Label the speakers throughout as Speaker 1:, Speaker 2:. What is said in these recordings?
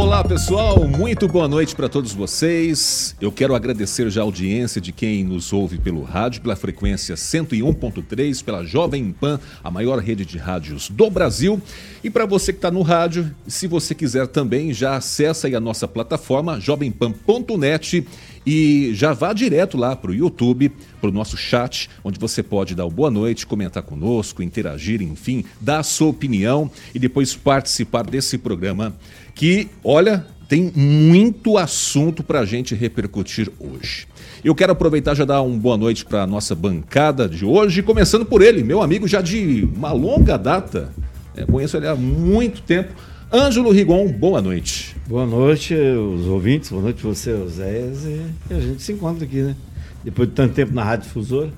Speaker 1: Olá pessoal, muito boa noite para todos vocês. Eu quero agradecer já a audiência de quem nos ouve pelo rádio, pela frequência 101.3, pela Jovem Pan, a maior rede de rádios do Brasil. E para você que está no rádio, se você quiser também, já acessa aí a nossa plataforma jovempan.net e já vá direto lá para o YouTube, para o nosso chat, onde você pode dar boa noite, comentar conosco, interagir, enfim, dar a sua opinião e depois participar desse programa que, olha, tem muito assunto para a gente repercutir hoje. Eu quero aproveitar já dar uma boa noite para a nossa bancada de hoje, começando por ele, meu amigo já de uma longa data, é, conheço ele há muito tempo, Ângelo Rigon, boa noite.
Speaker 2: Boa noite, os ouvintes, boa noite você, Oséias, e a gente se encontra aqui, né? Depois de tanto tempo na Rádio Difusora,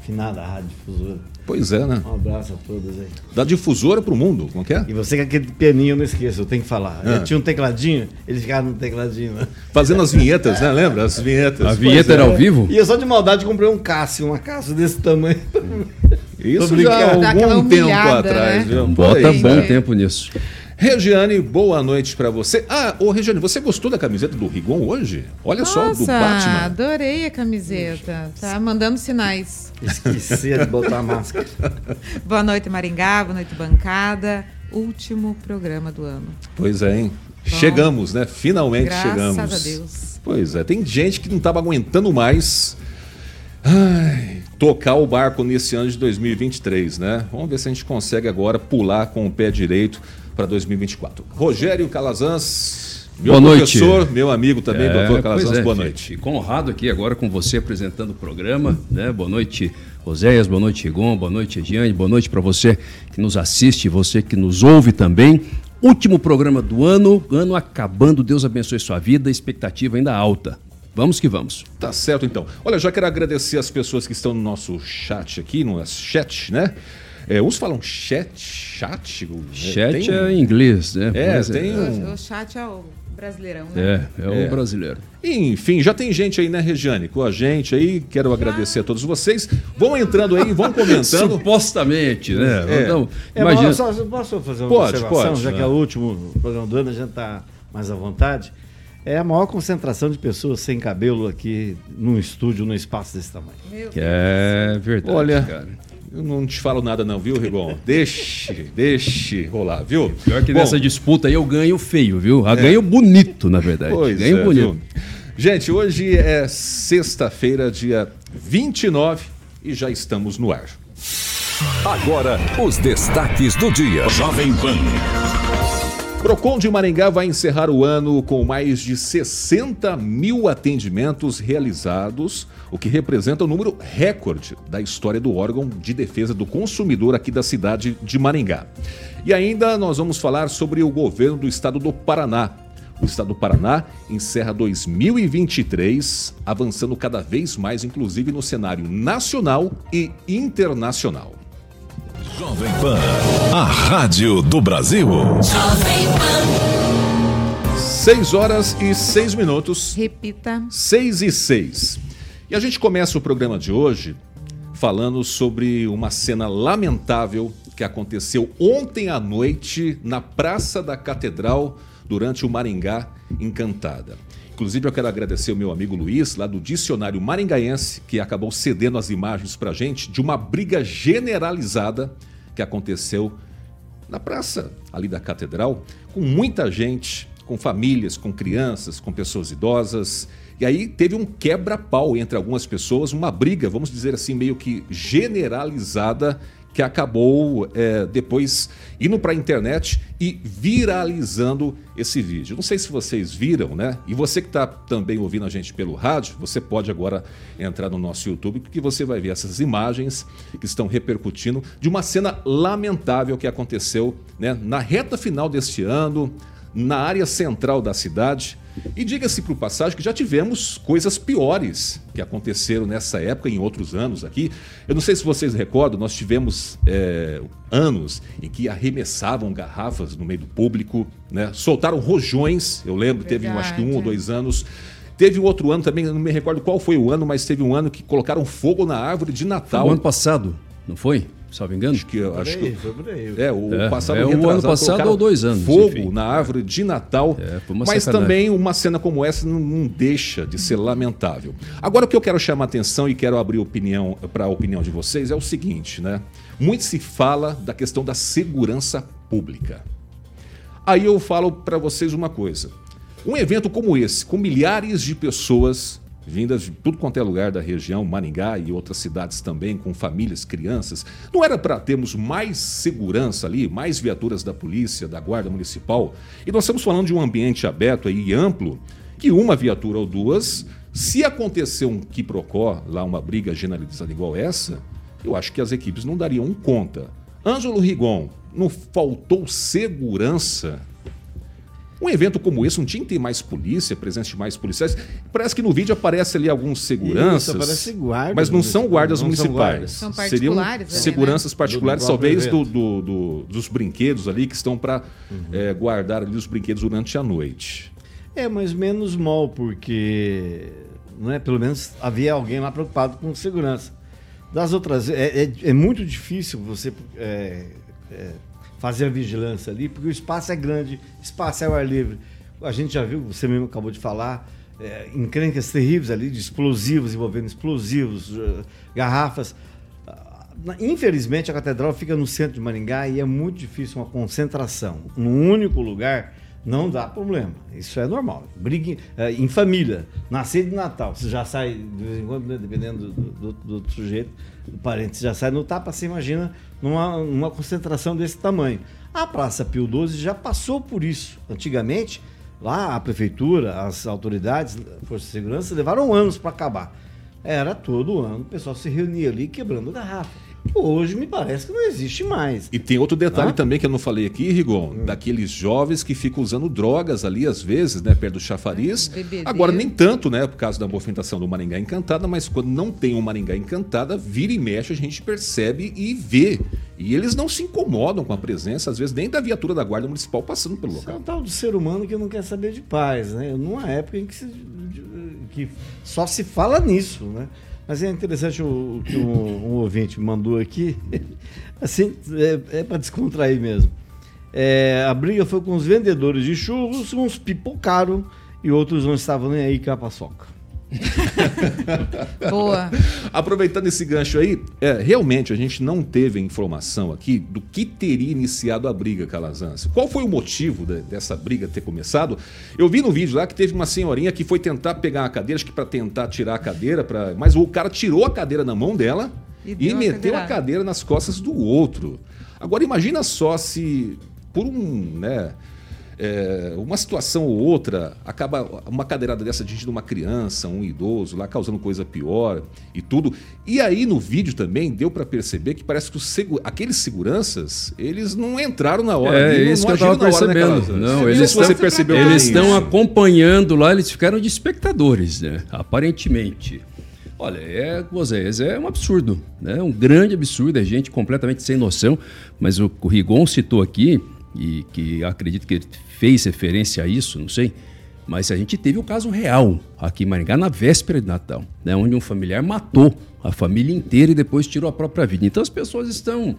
Speaker 2: finada Rádio Difusora.
Speaker 1: Pois é, né?
Speaker 2: Um abraço a todos aí.
Speaker 1: Da difusora pro mundo, como que é?
Speaker 2: E você com aquele pianinho, não esqueça, eu tenho que falar. Eu tinha um tecladinho, eles ficaram no tecladinho. Né?
Speaker 1: Fazendo as vinhetas, né? Lembra? As vinhetas.
Speaker 3: A vinheta era ao é. vivo?
Speaker 2: E eu só de maldade comprei um Cássio, uma Cássio desse tamanho.
Speaker 1: Isso já há algum tempo atrás, né? viu?
Speaker 3: Bota bom tempo nisso.
Speaker 1: Regiane, boa noite para você. Ah, ô Regiane, você gostou da camiseta do Rigon hoje? Olha
Speaker 4: Nossa,
Speaker 1: só, do Batman.
Speaker 4: adorei a camiseta. Tá mandando sinais.
Speaker 2: Esqueci de botar a máscara.
Speaker 4: boa noite, Maringá. Boa noite, bancada. Último programa do ano.
Speaker 1: Pois é, hein? Bom, chegamos, né? Finalmente
Speaker 4: graças
Speaker 1: chegamos.
Speaker 4: Graças a Deus.
Speaker 1: Pois é, tem gente que não estava aguentando mais ai, tocar o barco nesse ano de 2023, né? Vamos ver se a gente consegue agora pular com o pé direito para 2024. Rogério Calazans, meu boa professor, noite. meu amigo também, é, doutor Calazans, é, boa noite.
Speaker 3: Fico honrado aqui agora com você apresentando o programa, né? Boa noite, Roséias, boa noite, Rigon, boa noite, Ediane, boa noite para você que nos assiste, você que nos ouve também. Último programa do ano, ano acabando, Deus abençoe sua vida, expectativa ainda alta. Vamos que vamos.
Speaker 1: Tá certo então. Olha, já quero agradecer as pessoas que estão no nosso chat aqui, no chat, né? É, uns falam chat, chat.
Speaker 3: Né? Chat tem... é em inglês, né?
Speaker 1: É, Mas tem.
Speaker 4: Um... O, chat é o brasileirão, né?
Speaker 3: É, é o é. brasileiro.
Speaker 1: Enfim, já tem gente aí, né, Regiane? Com a gente aí. Quero agradecer a todos vocês. Vão entrando aí, vão comentando.
Speaker 3: Supostamente, né?
Speaker 2: É. Então,
Speaker 3: é, imagina...
Speaker 2: Só, posso fazer uma
Speaker 1: pode,
Speaker 2: observação,
Speaker 1: pode,
Speaker 2: já que é o último programa do ano, a gente está mais à vontade. É a maior concentração de pessoas sem cabelo aqui num estúdio, num espaço desse tamanho.
Speaker 3: É verdade,
Speaker 1: Olha, cara. Eu não te falo nada não, viu, Rigon? Deixe, deixe rolar, viu?
Speaker 3: Pior que Bom, nessa disputa aí eu ganho feio, viu? Eu é. ganho bonito, na verdade.
Speaker 1: Pois ganho é, bonito. Viu? Gente, hoje é sexta-feira, dia 29 e já estamos no ar. Agora, os destaques do dia. Jovem Pan. Procon de Maringá vai encerrar o ano com mais de 60 mil atendimentos realizados, o que representa o número recorde da história do órgão de defesa do consumidor aqui da cidade de Maringá. E ainda nós vamos falar sobre o governo do estado do Paraná. O estado do Paraná encerra 2023, avançando cada vez mais, inclusive no cenário nacional e internacional. Jovem Pan, a rádio do Brasil. Jovem Pan. 6 horas e 6 minutos.
Speaker 4: Repita.
Speaker 1: 6 e 6. E a gente começa o programa de hoje falando sobre uma cena lamentável que aconteceu ontem à noite na Praça da Catedral durante o Maringá Encantada. Inclusive, eu quero agradecer o meu amigo Luiz, lá do Dicionário Maringaense, que acabou cedendo as imagens para gente de uma briga generalizada que aconteceu na praça ali da catedral, com muita gente, com famílias, com crianças, com pessoas idosas. E aí teve um quebra-pau entre algumas pessoas, uma briga, vamos dizer assim, meio que generalizada que acabou é, depois indo para a internet e viralizando esse vídeo. Não sei se vocês viram, né? E você que está também ouvindo a gente pelo rádio, você pode agora entrar no nosso YouTube, porque você vai ver essas imagens que estão repercutindo de uma cena lamentável que aconteceu né, na reta final deste ano, na área central da cidade. E diga-se o passagem que já tivemos coisas piores que aconteceram nessa época e em outros anos aqui. Eu não sei se vocês recordam, nós tivemos é, anos em que arremessavam garrafas no meio do público, né? soltaram rojões. Eu lembro, Verdade. teve acho que um ou dois anos. Teve um outro ano também, não me recordo qual foi o ano, mas teve um ano que colocaram fogo na árvore de Natal. Foi
Speaker 3: o ano passado, não foi? Salvo engano?
Speaker 1: Acho que, acho que foi por aí. É, o
Speaker 3: é, passado é, o ano passado ou dois anos.
Speaker 1: Fogo enfim. na árvore de Natal. É, mas sacanagem. também uma cena como essa não, não, deixa de ser lamentável. Agora o que eu quero chamar a atenção e quero abrir opinião para a opinião de vocês é o seguinte, né? Muito se fala da questão da segurança pública. Aí eu falo para vocês uma coisa. Um evento como esse, com milhares de pessoas vindas de tudo quanto é lugar da região, Maringá e outras cidades também, com famílias, crianças. Não era para termos mais segurança ali, mais viaturas da polícia, da guarda municipal? E nós estamos falando de um ambiente aberto e amplo, que uma viatura ou duas, se acontecer um quiprocó, lá uma briga generalizada igual essa, eu acho que as equipes não dariam conta. Ângelo Rigon, não faltou segurança um evento como esse não tinha que ter mais polícia, presença de mais policiais. Parece que no vídeo aparece ali alguns seguranças. Isso, guardas, mas não são guardas não municipais. São, guardas. Seriam ali, seguranças né? particulares, do, talvez do, do, dos brinquedos ali que estão para uhum. é, guardar ali os brinquedos durante a noite.
Speaker 2: É, mas menos mal, porque não é, pelo menos havia alguém lá preocupado com segurança. Das outras, é, é, é muito difícil você é, é fazer a vigilância ali, porque o espaço é grande, espaço é ao ar livre. A gente já viu, você mesmo acabou de falar, é, encrencas terríveis ali de explosivos, envolvendo explosivos, uh, garrafas. Uh, infelizmente, a catedral fica no centro de Maringá e é muito difícil uma concentração num único lugar não dá problema. Isso é normal. Brigue é, em família, nascer de Natal, você já sai de vez em quando, né, dependendo do, do, do, sujeito, do parente, você já sai no tapa, você imagina numa, numa concentração desse tamanho. A Praça Pio XII já passou por isso. Antigamente, lá a prefeitura, as autoridades, forças de segurança, levaram anos para acabar. Era todo ano, o pessoal se reunia ali quebrando garrafa. Hoje me parece que não existe mais.
Speaker 1: E tem outro detalhe ah? também que eu não falei aqui, Rigon, hum. daqueles jovens que ficam usando drogas ali às vezes, né, perto do chafariz. Agora nem tanto, né, por causa da movimentação do Maringá Encantada, mas quando não tem um Maringá Encantada, vira e mexe a gente percebe e vê. E eles não se incomodam com a presença, às vezes, nem da viatura da Guarda Municipal passando pelo local.
Speaker 2: É um tal do ser humano que não quer saber de paz, né? Numa época em que, se, que só se fala nisso, né? Mas é interessante o, que um, um ouvinte mandou aqui, assim, é, é para descontrair mesmo. É, a briga foi com os vendedores de churros, uns pipocaram e outros não estavam nem aí com a paçoca.
Speaker 4: Boa.
Speaker 1: Aproveitando esse gancho aí, é, realmente a gente não teve informação aqui do que teria iniciado a briga, Calazans. Qual foi o motivo de, dessa briga ter começado? Eu vi no vídeo lá que teve uma senhorinha que foi tentar pegar a cadeira, acho que para tentar tirar a cadeira, pra, mas o cara tirou a cadeira na mão dela e, e meteu a, a cadeira nas costas do outro. Agora imagina só se por um, né, é, uma situação ou outra, acaba uma cadeirada dessa atingindo uma criança, um idoso, lá causando coisa pior e tudo. E aí no vídeo também deu para perceber que parece que os segu aqueles seguranças, eles não entraram na hora.
Speaker 3: É,
Speaker 1: não,
Speaker 3: isso não que eu estava percebendo. Não, eles estão, percebeu eles estão acompanhando lá, eles ficaram de espectadores, né? aparentemente. Olha, é, vocês, é um absurdo, né? um grande absurdo, é gente completamente sem noção, mas o, o Rigon citou aqui, e que acredito que ele fez referência a isso, não sei, mas a gente teve o um caso real aqui em Maringá na véspera de Natal, né, onde um familiar matou a família inteira e depois tirou a própria vida. Então as pessoas estão.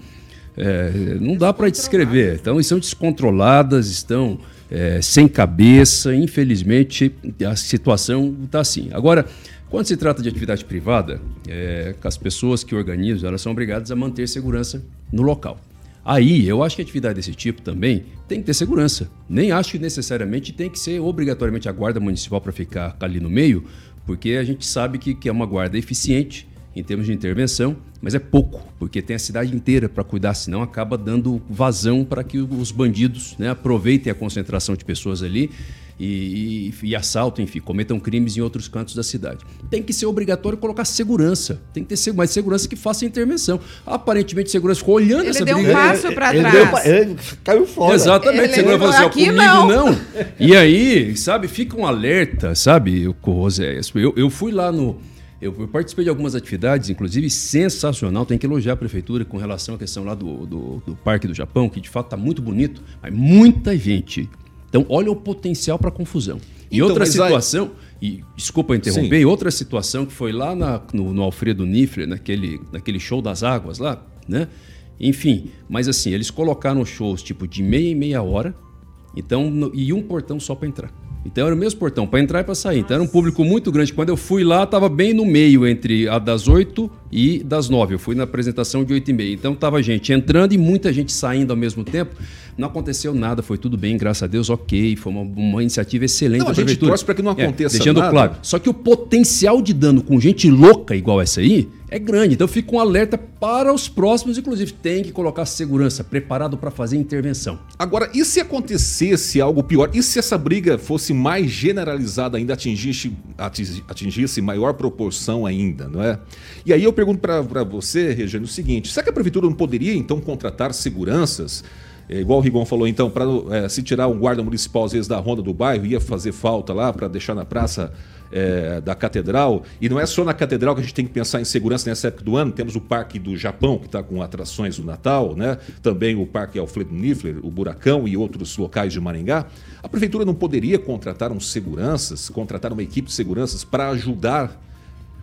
Speaker 3: É, não dá para descrever. Então, estão descontroladas, estão é, sem cabeça. Infelizmente, a situação está assim. Agora, quando se trata de atividade privada, é, as pessoas que organizam elas são obrigadas a manter segurança no local. Aí, eu acho que atividade desse tipo também tem que ter segurança. Nem acho que necessariamente tem que ser obrigatoriamente a guarda municipal para ficar ali no meio, porque a gente sabe que, que é uma guarda eficiente em termos de intervenção, mas é pouco, porque tem a cidade inteira para cuidar, senão acaba dando vazão para que os bandidos né, aproveitem a concentração de pessoas ali e, e, e assaltam, enfim, cometam crimes em outros cantos da cidade. Tem que ser obrigatório colocar segurança, tem que ter mais segurança que faça intervenção. Aparentemente, segurança ficou olhando
Speaker 4: ele
Speaker 3: essa
Speaker 4: deu
Speaker 3: briga.
Speaker 4: um passo para
Speaker 2: Ele,
Speaker 4: trás.
Speaker 2: deu- ele caiu fora.
Speaker 3: Exatamente,
Speaker 4: Ele falou,
Speaker 3: ó,
Speaker 4: "Aqui
Speaker 3: comigo,
Speaker 4: não."
Speaker 3: não. E aí, sabe, fica um alerta, sabe, o Roséias. Eu, eu fui lá no. Eu, eu participei de algumas atividades, inclusive sensacional. Tem que elogiar a prefeitura com relação à questão lá do, do, do Parque do Japão, que de fato está muito bonito, mas muita gente. Então, olha o potencial para confusão. E
Speaker 1: Então,
Speaker 3: outra
Speaker 1: mas aí-
Speaker 3: situação, e desculpa interromper, e outra situação que foi lá na- no, no Alfredo Nifler, naquele, naquele show das águas lá, né? Enfim, mas assim, eles colocaram shows tipo de meia e meia hora, então, no- e um portão só para entrar. Então era o mesmo portão para entrar e para sair. Então era um público muito grande. Quando eu fui lá, estava bem no meio entre a das 8 e das 9. Eu fui na apresentação de 8 e meia. Então tava gente entrando e muita gente saindo ao mesmo tempo. Não aconteceu nada, foi tudo bem, graças a Deus, ok. Foi uma, uma iniciativa excelente
Speaker 1: Não, a gente torce pra que não
Speaker 3: É,
Speaker 1: aconteça
Speaker 3: Deixando
Speaker 1: nada.
Speaker 3: claro. Só que o potencial de dano com gente louca igual essa aí é grande. Então fica um alerta para os próximos, inclusive. Tem que colocar segurança, preparado para fazer intervenção.
Speaker 1: Agora, e se acontecesse algo pior? E se essa briga fosse mais generalizada ainda, atingisse, atingi- atingisse maior proporção ainda, não é? E aí eu pergunto para você, Regiane, o seguinte: será que a prefeitura não poderia então contratar seguranças? É, igual o Rigon falou, então, para se tirar um guarda municipal, às vezes, da ronda do bairro, ia fazer falta lá para deixar na praça é, da catedral. E não é só na catedral que a gente tem que pensar em segurança nessa época do ano. Temos o Parque do Japão, que está com atrações do Natal, né? Também o Parque Alfredo Niffler, o Buracão e outros locais de Maringá. A prefeitura não poderia contratar uns seguranças, contratar uma equipe de seguranças para ajudar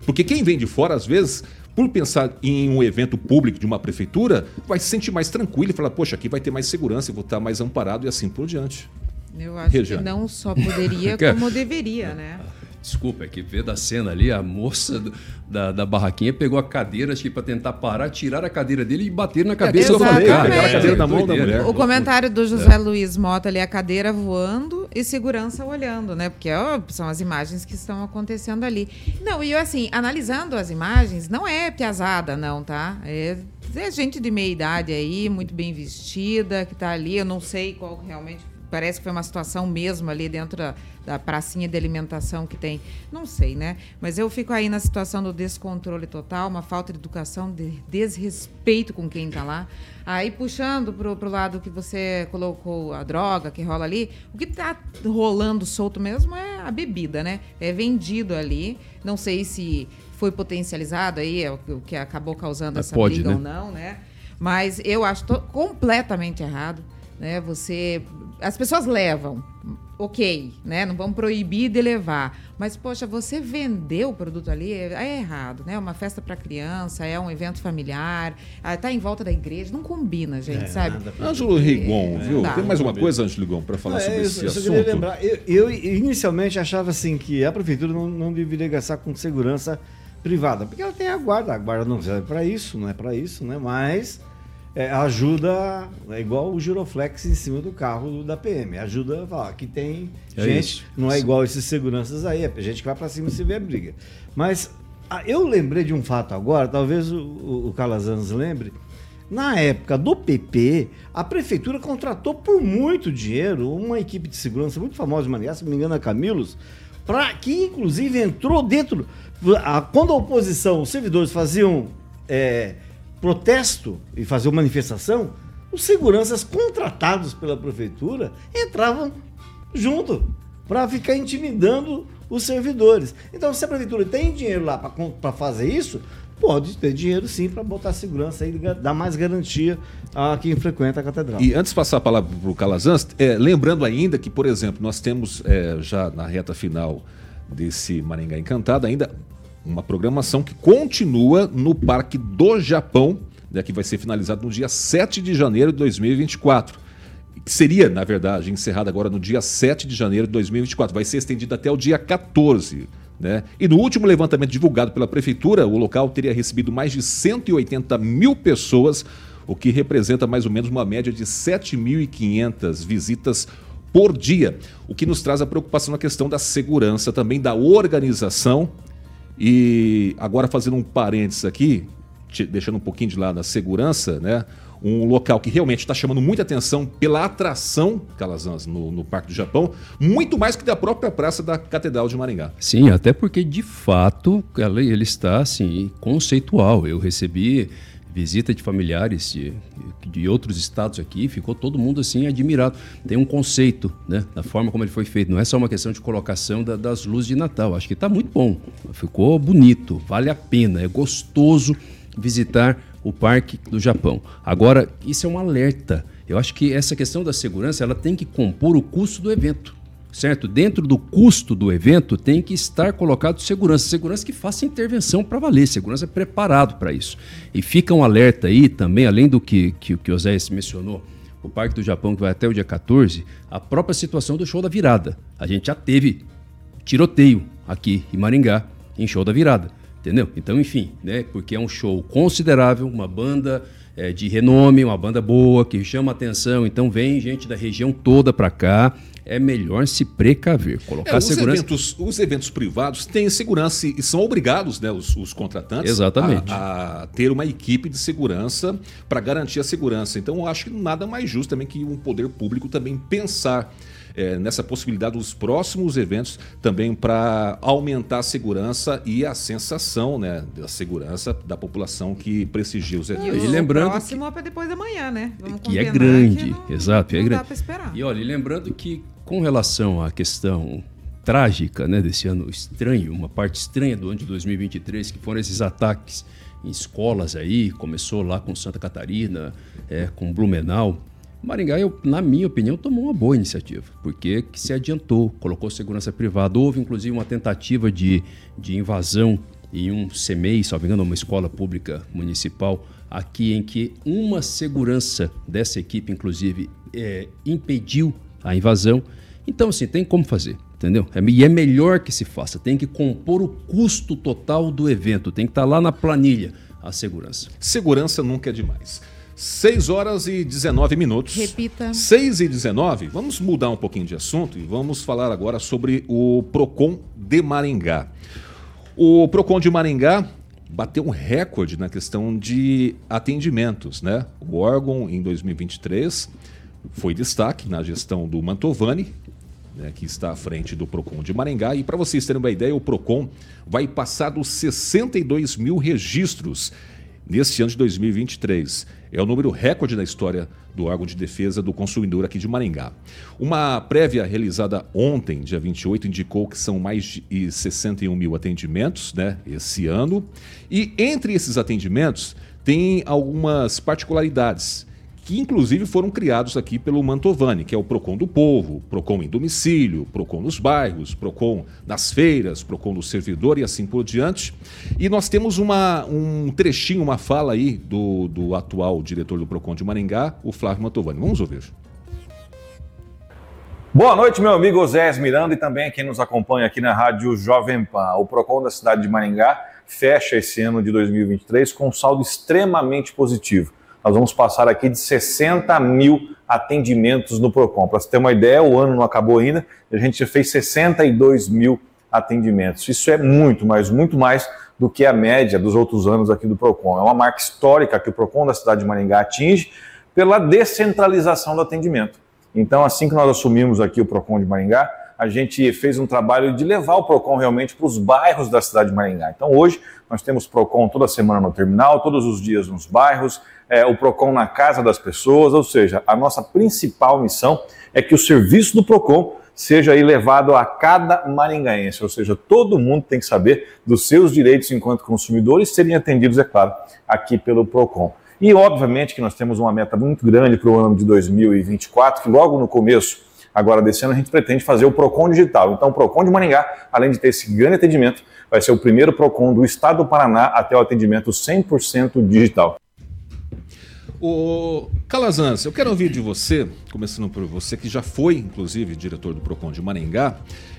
Speaker 1: porque quem vem de fora, às vezes, por pensar em um evento público de uma prefeitura, vai se sentir mais tranquilo e falar, poxa, aqui vai ter mais segurança, eu vou estar mais amparado e assim por diante.
Speaker 4: Eu acho
Speaker 1: Regiane.
Speaker 4: que não só poderia, como deveria, né?
Speaker 3: Desculpa, é que vê da cena ali, a moça do- da, da barraquinha pegou a cadeira, acho que para tentar parar, tirar a cadeira dele e bater na cabeça do cara.
Speaker 4: A
Speaker 1: cadeira na mão da mulher.
Speaker 4: O comentário do José Luiz Mota ali, a cadeira voando e segurança olhando, né? Porque ó, são as imagens que estão acontecendo ali. Não, e eu assim, analisando as imagens, não é piazada, não, tá? É, é gente de meia idade aí, muito bem vestida, que tá ali. Eu não sei qual realmente. Parece que foi uma situação mesmo ali dentro da, da pracinha de alimentação que tem. Não sei, né? Mas eu fico aí na situação do descontrole total, uma falta de educação, de desrespeito com quem está lá. Aí puxando pro, pro lado que você colocou a droga que rola ali, o que tá rolando solto mesmo é a bebida, né? É vendido ali. Não sei se foi potencializado aí, é o que- acabou causando essa
Speaker 3: pode,
Speaker 4: briga
Speaker 3: né?
Speaker 4: ou não, né? Mas eu acho completamente errado, né? Você, as pessoas levam, ok, né? Não vamos proibir de levar, mas poxa, você vender o produto ali é, é errado, né? Uma festa para criança, é um evento familiar, ah, tá em volta da igreja, não combina, gente,
Speaker 2: É,
Speaker 4: sabe?
Speaker 1: Ângelo Rigon, viu?
Speaker 4: Tá.
Speaker 1: Tem mais uma coisa, Ângelo Rigon, para falar
Speaker 2: É,
Speaker 1: sobre
Speaker 2: eu
Speaker 1: esse
Speaker 2: eu
Speaker 1: assunto?
Speaker 2: lembrar, eu, eu inicialmente achava assim que a prefeitura não, não deveria gastar com segurança privada, porque ela tem a guarda, a guarda não serve para isso, não é para isso, né? Mas é, ajuda, é igual o giroflex em cima do carro da PM, ajuda a falar que tem
Speaker 3: É
Speaker 2: gente,
Speaker 3: isso.
Speaker 2: não é igual esses seguranças aí, é gente que vai para cima se vê a briga. Mas ah, eu lembrei de um fato agora, talvez o, o, o Calazans lembre, na época do PP, a prefeitura contratou por muito dinheiro uma equipe de segurança muito famosa de Maringá, se não me engano, a Camilos, pra, que inclusive entrou dentro. a- quando a oposição, os servidores faziam é, protesto e faziam manifestação, os seguranças contratados pela prefeitura entravam junto para ficar intimidando os servidores. Então, se a prefeitura tem dinheiro lá para fazer isso, pode ter dinheiro sim para botar segurança e dar mais garantia a quem frequenta a catedral.
Speaker 1: E antes de passar a palavra para o Calazans, é, lembrando ainda que, por exemplo, nós temos é, já na reta final desse Maringá Encantado ainda uma programação que continua no Parque do Japão, né, que vai ser finalizado no dia 7 de janeiro de 2024. Que seria, na verdade, encerrada agora no dia 7 de janeiro de 2024. Vai ser estendido até o dia 14. Né? E no último levantamento divulgado pela Prefeitura, o local teria recebido mais de 180 mil pessoas o que representa mais ou menos uma média de 7.500 visitas por dia, o que nos traz a preocupação na questão da segurança, também da organização. E agora fazendo um parênteses aqui, deixando um pouquinho de lado a segurança, né? um local que realmente está chamando muita atenção pela atração, Calazans, no, no Parque do Japão, muito mais que da própria praça da Catedral de Maringá.
Speaker 3: Sim, até porque de fato ele está assim conceitual. Eu recebi visita de familiares de, de outros estados aqui, ficou todo mundo assim admirado. Tem um conceito, né, da forma como ele foi feito. Não é só uma questão de colocação da, das luzes de Natal. Acho que está muito bom, ficou bonito, vale a pena, é gostoso visitar o Parque do Japão. Agora, isso é um alerta. Eu acho que essa questão da segurança ela tem que compor o custo do evento. Certo? Dentro do custo do evento tem que estar colocado segurança. Segurança que faça intervenção para valer, segurança preparado para isso. E fica um alerta aí também, além do que, que, que o Zé mencionou, o Parque do Japão, que vai até o dia 14, a própria situação do show da virada. A gente já teve tiroteio aqui em Maringá, em show da virada. Entendeu? Então, enfim, né? Porque é um show considerável, uma banda é, de renome, uma banda boa, que chama atenção. Então, vem gente da região toda para cá. É melhor se precaver, colocar é, os segurança.
Speaker 1: Eventos, os eventos privados têm segurança e são obrigados, né, os, os contratantes,
Speaker 3: Exatamente.
Speaker 1: A, a, ter uma equipe de segurança para garantir a segurança. Então, eu acho que nada mais justo também que um poder público também pensar é, nessa possibilidade dos próximos eventos também para aumentar a segurança e a sensação né, da segurança da população que prestigia os eventos.
Speaker 4: E, e lembrando próximo que... é para depois da manhã, né?
Speaker 3: Vamos que é grande, que não, exato, é grande. E olha, e lembrando que com relação à questão trágica né, desse ano estranho, uma parte estranha do ano de 2023, que foram esses ataques em escolas aí, começou lá com Santa Catarina, é, com Blumenau. Maringá, eu, na minha opinião, tomou uma boa iniciativa, porque se adiantou, colocou segurança privada. Houve, inclusive, uma tentativa de, de invasão em um CMEI, me engano, uma escola pública municipal, aqui em que uma segurança dessa equipe, inclusive, é, impediu a invasão. Então, assim, tem como fazer, entendeu? É, e é melhor que se faça, tem que compor o custo total do evento, tem que estar lá na planilha a segurança.
Speaker 1: Segurança nunca é demais. 6 horas e 19 minutos.
Speaker 4: Repita.
Speaker 1: 6 e 19. Vamos mudar um pouquinho de assunto e vamos falar agora sobre o Procon de Maringá. O Procon de Maringá bateu um recorde na questão de atendimentos, né? O órgão em 2023 foi destaque na gestão do Mantovani, né, que está à frente do Procon de Maringá. E para vocês terem uma ideia, o Procon vai passar dos 62 mil registros neste ano de 2023. É o número recorde na história do órgão de defesa do consumidor aqui de Maringá. Uma prévia realizada ontem, dia 28, indicou que são mais de 61 mil atendimentos né, esse ano. E entre esses atendimentos, tem algumas particularidades que inclusive foram criados aqui pelo Mantovani, que é o Procon do Povo, Procon em domicílio, Procon nos bairros, Procon nas feiras, Procon do servidor e assim por diante. E nós temos uma, um trechinho, uma fala aí do, do atual diretor do Procon de Maringá, o Flávio Mantovani. Vamos ouvir.
Speaker 5: Boa noite, meu amigo Zé Miranda e também quem nos acompanha aqui na Rádio Jovem Pan. O Procon da cidade de Maringá fecha esse ano de 2023 com um saldo extremamente positivo nós vamos passar aqui de 60 mil atendimentos no PROCON. Para você ter uma ideia, o ano não acabou ainda, a gente fez 62 mil atendimentos. Isso é muito, mas muito mais do que a média dos outros anos aqui do PROCON. É uma marca histórica que o PROCON da cidade de Maringá atinge pela descentralização do atendimento. Então, assim que nós assumimos aqui o PROCON de Maringá, a gente fez um trabalho de levar o PROCON realmente para os bairros da cidade de Maringá. Então, hoje, nós temos PROCON toda semana no terminal, todos os dias nos bairros, é, o PROCON na casa das pessoas, ou seja, a nossa principal missão é que o serviço do PROCON seja levado a cada maringaense, ou seja, todo mundo tem que saber dos seus direitos enquanto consumidores serem atendidos, é claro, aqui pelo PROCON. E obviamente que nós temos uma meta muito grande para o ano de 2024, que logo no começo agora desse ano a gente pretende fazer o PROCON digital. Então o PROCON de Maringá, além de ter esse grande atendimento, vai ser o primeiro PROCON do estado do Paraná até o atendimento 100% digital.
Speaker 1: O Calazans, eu quero ouvir de você, começando por você, que já foi, inclusive, diretor do PROCON de Maringá.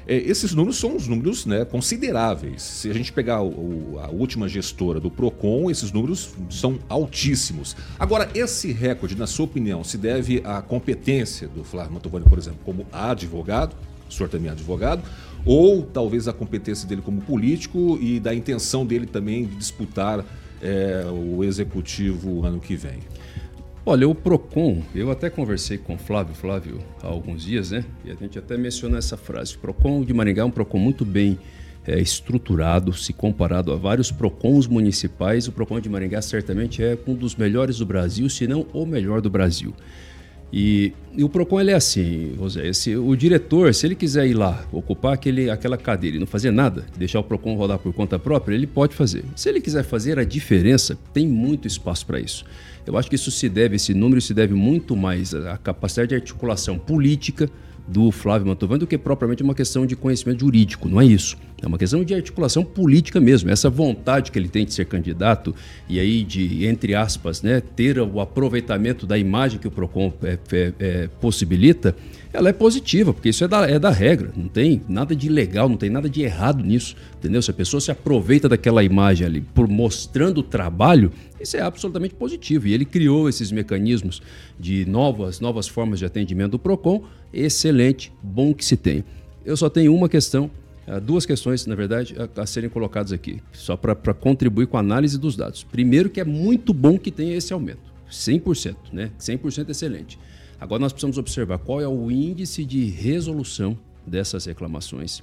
Speaker 1: É, esses números são uns números né, consideráveis. Se a gente pegar o, a última gestora do PROCON, esses números são altíssimos. Agora, esse recorde, na sua opinião, se deve à competência do Flávio Mantovani, por exemplo, como advogado, o senhor também é advogado, ou talvez a competência dele como político e da intenção dele também de disputar é, o executivo ano que vem?
Speaker 3: Olha, o PROCON, eu até conversei com o Flávio, Flávio há alguns dias, né? E a gente até mencionou essa frase. O PROCON de Maringá é um PROCON muito bem é, estruturado, se comparado a vários PROCONs municipais. O PROCON de Maringá certamente é um dos melhores do Brasil, se não o melhor do Brasil. E, e, o PROCON ele é assim, José, esse, o diretor, se ele quiser ir lá, ocupar aquele, aquela cadeira e não fazer nada, deixar o PROCON rodar por conta própria, ele pode fazer. Se ele quiser fazer a diferença, tem muito espaço para isso. Eu acho que isso se deve, esse número se deve muito mais à capacidade de articulação política, do Flávio Mantovani do que propriamente uma questão de conhecimento jurídico, não é isso. É uma questão de articulação política mesmo, essa vontade que ele tem de ser candidato e aí de, entre aspas, né, ter o aproveitamento da imagem que o PROCON é, é, é, possibilita, ela é positiva, porque isso é da, é da regra, não tem nada de ilegal, não tem nada de errado nisso, entendeu? Se a pessoa se aproveita daquela imagem ali por mostrando o trabalho, isso é absolutamente positivo. E ele criou esses mecanismos de novas, novas formas de atendimento do PROCON, excelente, bom que se tenha. Eu só tenho uma questão, duas questões, na verdade, a, a serem colocadas aqui, só para contribuir com a análise dos dados. Primeiro, que é muito bom que tenha esse aumento, 100%, né? 100% excelente. Agora nós precisamos observar qual é o índice de resolução dessas reclamações,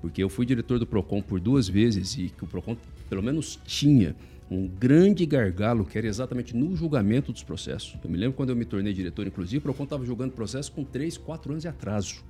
Speaker 3: porque eu fui diretor do Procon por duas vezes e que o Procon pelo menos tinha um grande gargalo que era exatamente no julgamento dos processos. Eu me lembro quando eu me tornei diretor, inclusive, o Procon estava julgando processo com 3, 4 anos de atraso.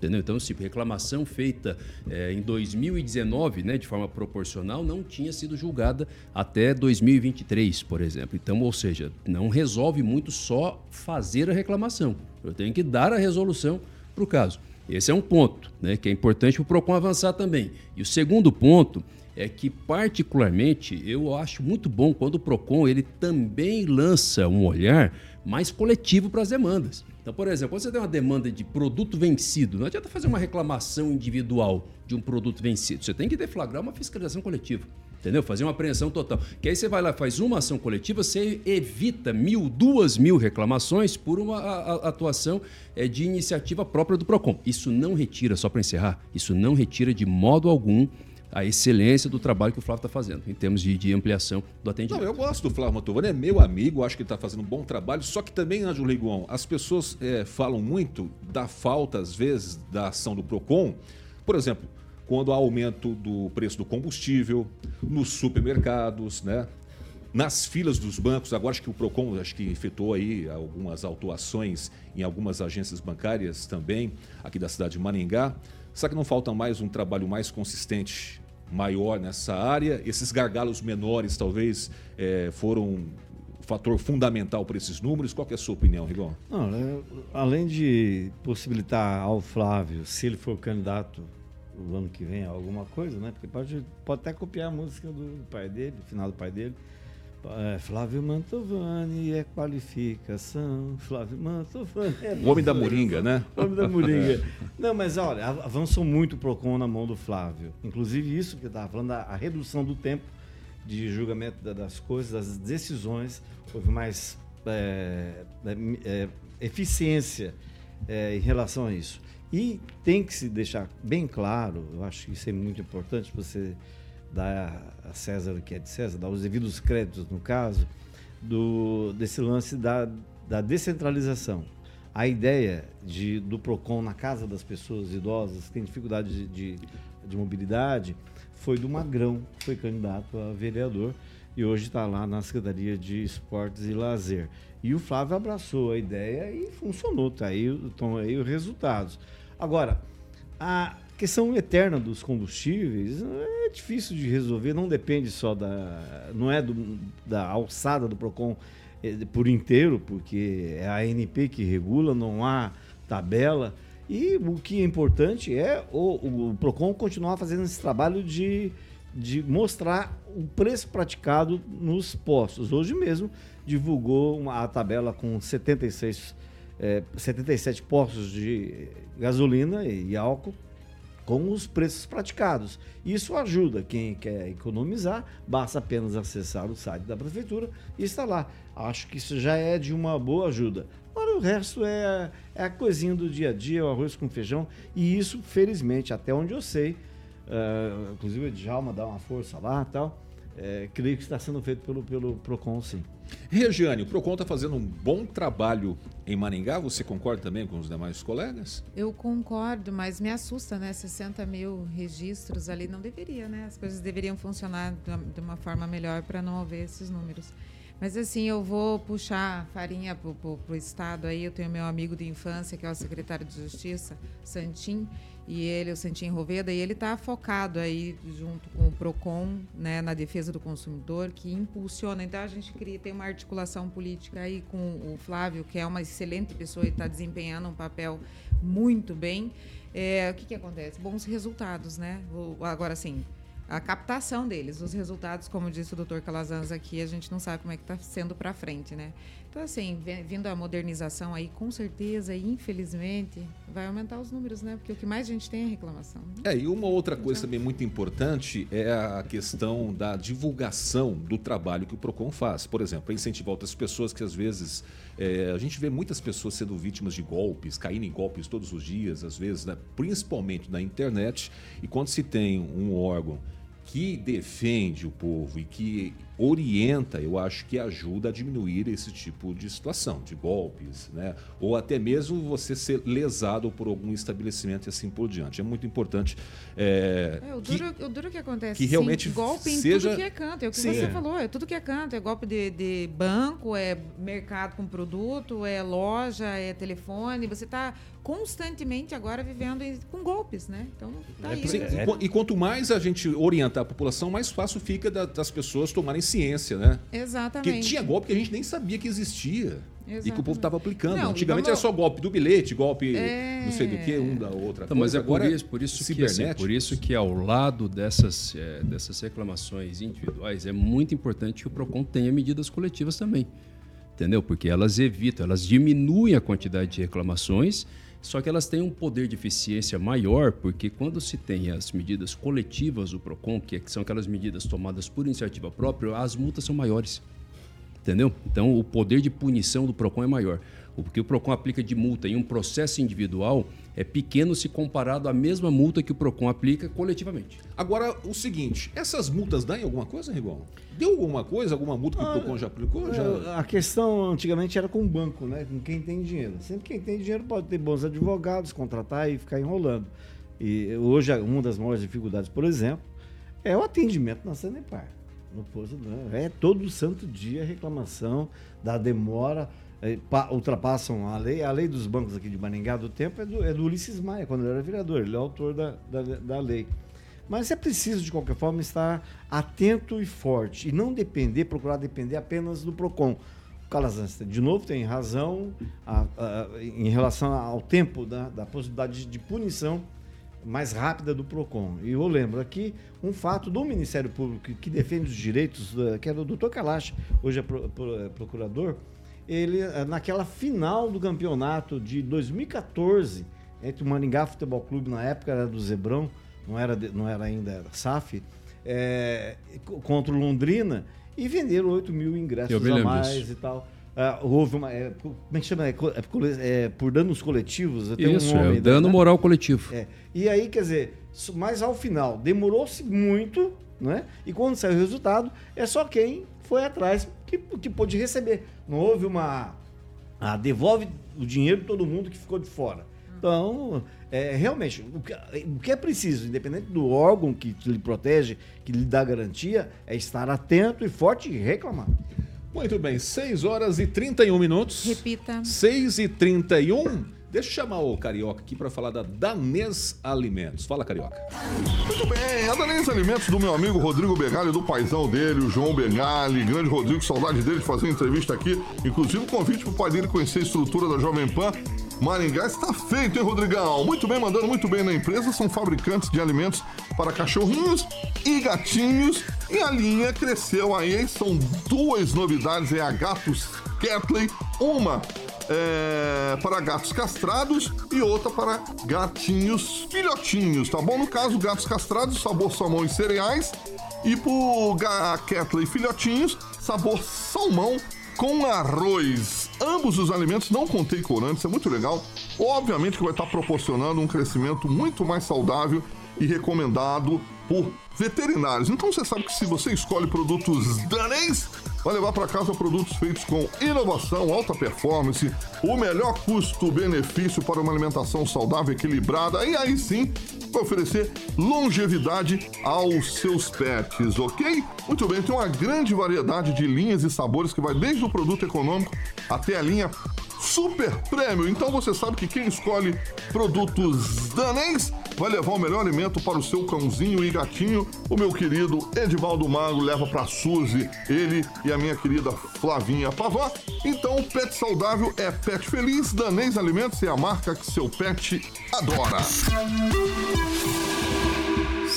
Speaker 3: Entendeu? Então, tipo, reclamação feita é, em 2019, né, de forma proporcional, não tinha sido julgada até 2023, por exemplo. Então, ou seja, não resolve muito só fazer a reclamação. Eu tenho que dar a resolução para o caso. Esse é um ponto né, que é importante para o PROCON avançar também. E o segundo ponto é que, particularmente, eu acho muito bom quando o PROCON ele também lança um olhar mais coletivo para as demandas. Então, por exemplo, quando você tem uma demanda de produto vencido, não adianta fazer uma reclamação individual de um produto vencido. Você tem que deflagrar uma fiscalização coletiva. Entendeu? Fazer uma apreensão total. Que aí você vai lá, faz uma ação coletiva, você evita mil, duas mil reclamações por uma atuação é, de iniciativa própria do PROCON. Isso não retira, só para encerrar, isso não retira de modo algum a excelência do trabalho que o Flávio está fazendo, em termos de, de, ampliação do atendimento.
Speaker 1: Não, eu gosto do Flávio Mantovani, é meu amigo, acho que ele está fazendo um bom trabalho, só que também, Ângelo Riguon, as pessoas é, falam muito da falta, às vezes, da ação do PROCON. Por exemplo, quando há aumento do preço do combustível, nos supermercados, né? nas filas dos bancos, agora acho que o PROCON acho que efetuou aí algumas autuações em algumas agências bancárias também, aqui da cidade de Maringá. Será que não falta mais um trabalho mais consistente, maior nessa área? Esses gargalos menores, talvez, é, foram fator fundamental para esses números? Qual é a sua opinião, Rigon?
Speaker 2: Não, né, além de possibilitar ao Flávio, se ele for candidato o ano que vem, alguma coisa, né? Porque pode, pode até copiar a música do pai dele, final do pai dele. É, Flávio Mantovani é qualificação. Flávio Mantovani é.
Speaker 1: O homem da Moringa, né?
Speaker 2: O homem da Moringa. Não, mas olha, avançou muito o PROCON na mão do Flávio. Inclusive, isso que eu estava falando, a, redução do tempo de julgamento das coisas, das decisões, houve mais é, é, é, eficiência é, em relação a isso. E tem que se deixar bem claro, eu acho que isso é muito importante, você dar a César o que é de César, dar os devidos créditos, no caso, do, desse lance da, da descentralização. A ideia de, do PROCON na casa das pessoas idosas que têm dificuldade de, de, de mobilidade foi do Magrão, que foi candidato a vereador e hoje está lá na Secretaria de Esportes e Lazer. E o Flávio abraçou a ideia e funcionou, está aí, estão aí os resultados. Agora, a, questão eterna dos combustíveis é difícil de resolver, não depende só da. não é do, da alçada do PROCON é, por inteiro, porque é a ANP que regula, não há tabela. E o que é importante é o, o PROCON continuar fazendo esse trabalho de, de mostrar o preço praticado nos postos. Hoje mesmo divulgou uma, a tabela com 76, é, 77 postos de gasolina e álcool com os preços praticados. Isso ajuda quem quer economizar, basta apenas acessar o site da prefeitura e está lá. Acho que isso já é de uma boa ajuda. Agora o resto é, é a coisinha do dia a dia, o arroz com feijão, e isso, felizmente, até onde eu sei, uh, inclusive o Djalma dá uma força lá e tal, é, creio que está sendo feito pelo, pelo PROCON, sim.
Speaker 1: Regiane, o PROCON está fazendo um bom trabalho em Maringá, você concorda também com os demais colegas?
Speaker 4: Eu concordo, mas me assusta, né? 60 mil registros ali não deveria, né? As coisas deveriam funcionar de uma forma melhor para não haver esses números. Mas assim, eu vou puxar farinha pro, pro, Estado aí. Eu tenho meu amigo de infância, que é o secretário de Justiça, Santim, e ele, o Santim Roveda, e ele está focado aí junto com o PROCON, né, na defesa do consumidor, que impulsiona. Então a gente cria, tem uma articulação política aí com o Flávio, que é uma excelente pessoa e está desempenhando um papel muito bem. É, o que, que acontece? Bons resultados, né? Agora, assim, a captação deles. Os resultados, como disse o doutor Calazans aqui, a gente não sabe como é que está sendo para frente, né? Então, assim, vindo a modernização aí, com certeza e infelizmente, vai aumentar os números, né? Porque o que mais a gente tem é reclamação.
Speaker 1: Né? É, e uma outra coisa também muito importante é a questão da divulgação do trabalho que o PROCON faz. Por exemplo, incentivar outras pessoas que às vezes é, a gente vê muitas pessoas sendo vítimas de golpes, caindo em golpes todos os dias, às vezes, né? principalmente na internet, e quando se tem um órgão que defende o povo e que orienta, eu acho que ajuda a diminuir esse tipo de situação, de golpes, né? Ou até mesmo você ser lesado por algum estabelecimento e assim por diante. É muito importante.
Speaker 4: É, é o, duro, que, o duro que acontece.
Speaker 1: Que realmente sim,
Speaker 4: golpe
Speaker 1: seja...
Speaker 4: em tudo que é canto. É o que sim, você falou, é tudo que é canto. É golpe de, de banco, é mercado com produto, é loja, é telefone. Você está constantemente agora vivendo com golpes, né? Então, tá é, aí. Sim,
Speaker 1: e, e, quanto mais a gente orientar a população, mais fácil fica da, das pessoas tomarem ciência, né?
Speaker 4: Exatamente.
Speaker 1: Porque tinha golpe que a gente nem sabia que existia. Exatamente. E que o povo estava aplicando. Não, Antigamente vamos... era só golpe do bilhete, golpe é... não sei do que, um da outra.
Speaker 3: Então, mas é por isso, por isso que assim, por isso que ao lado dessas, é, dessas reclamações individuais é muito importante que o Procon tenha medidas coletivas também. Entendeu? Porque elas evitam, elas diminuem a quantidade de reclamações só que elas têm um poder de eficiência maior, porque quando se tem as medidas coletivas do PROCON, que são aquelas medidas tomadas por iniciativa própria, as multas são maiores. Entendeu? Então o poder de punição do PROCON é maior. O que o PROCON aplica de multa em um processo individual é pequeno se comparado à mesma multa que o PROCON aplica coletivamente.
Speaker 1: Agora, o seguinte, essas multas dão em alguma coisa, Rigon? Deu alguma coisa, alguma multa que ah, o PROCON já aplicou? Já?
Speaker 2: É, a questão antigamente era com o banco, né? com quem tem dinheiro. Sempre quem tem dinheiro pode ter bons advogados, contratar e ficar enrolando. E hoje, uma das maiores dificuldades, por exemplo, é o atendimento na Sanepar. No posto, né? É todo santo dia reclamação da demora ultrapassam a lei. A lei dos bancos aqui de Maringá do tempo é do, é do Ulisses Maia, quando ele era vereador. Ele é autor da, da, da lei. Mas é preciso, de qualquer forma, estar atento e forte e não depender, procurar depender apenas do PROCON. O Calazans, de novo, tem razão a, a, em relação ao tempo da, da possibilidade de punição mais rápida do PROCON. E eu lembro aqui um fato do Ministério Público que, defende os direitos, que era o doutor Kalash, hoje é é procurador, ele eh, naquela final do campeonato de 2014 entre o Maringá Futebol Clube na época era do Zebrão, não era não era ainda era SAF, é, contra o Londrina e venderam 8 mil ingressos a mais disso. e tal. Uh, houve uma. É, como é que chama? É, é, é por danos coletivos?
Speaker 3: Isso, um nome, é dano né? moral coletivo.
Speaker 2: É. E aí, quer dizer, mas ao final, demorou-se muito, né? E quando saiu o resultado, é só quem foi atrás que, que pôde receber. Não houve uma. Ah, devolve o dinheiro de todo mundo que ficou de fora. Então, é, realmente, o que, o que, é preciso, independente do órgão que lhe protege, que lhe dá garantia, é estar atento e forte e reclamar.
Speaker 1: Muito bem, 6 horas e 31 minutos.
Speaker 4: Repita.
Speaker 1: 6 e 31 Deixa eu chamar o Carioca aqui para falar da Danês Alimentos. Fala, Carioca.
Speaker 6: Muito bem, a Danês Alimentos do meu amigo Rodrigo Begali, do paizão dele, o João Begali, grande Rodrigo, saudade dele de fazer uma entrevista aqui. Inclusive, um convite para o pai dele conhecer a estrutura da Jovem Pan Maringá está feito, hein, Rodrigão? Muito bem, mandando muito bem na empresa. São fabricantes de alimentos para cachorrinhos e gatinhos. E a linha cresceu aí. São duas novidades: é a Gatos Catley, uma é, para gatos castrados e outra para gatinhos filhotinhos, tá bom? No caso, gatos castrados, sabor salmão e cereais. E pro Catley filhotinhos, sabor salmão com arroz. Ambos os alimentos não contêm corantes, é muito legal. Obviamente que vai estar proporcionando um crescimento muito mais saudável e recomendado por veterinários. Então você sabe que se você escolhe produtos danês, vai levar para casa produtos feitos com inovação, alta performance, o melhor custo-benefício para uma alimentação saudável, equilibrada e aí sim vai oferecer longevidade aos seus pets, ok? Muito bem, tem uma grande variedade de linhas e sabores que vai desde o produto econômico até a linha super prêmio. Então você sabe que quem escolhe produtos danês vai levar o melhor alimento para o seu cãozinho e gatinho. O meu querido Edivaldo Mago leva para Suzy, ele e a minha querida Flavinha Pavó. Então, pet saudável é pet feliz. Danês Alimentos é a marca que seu pet adora.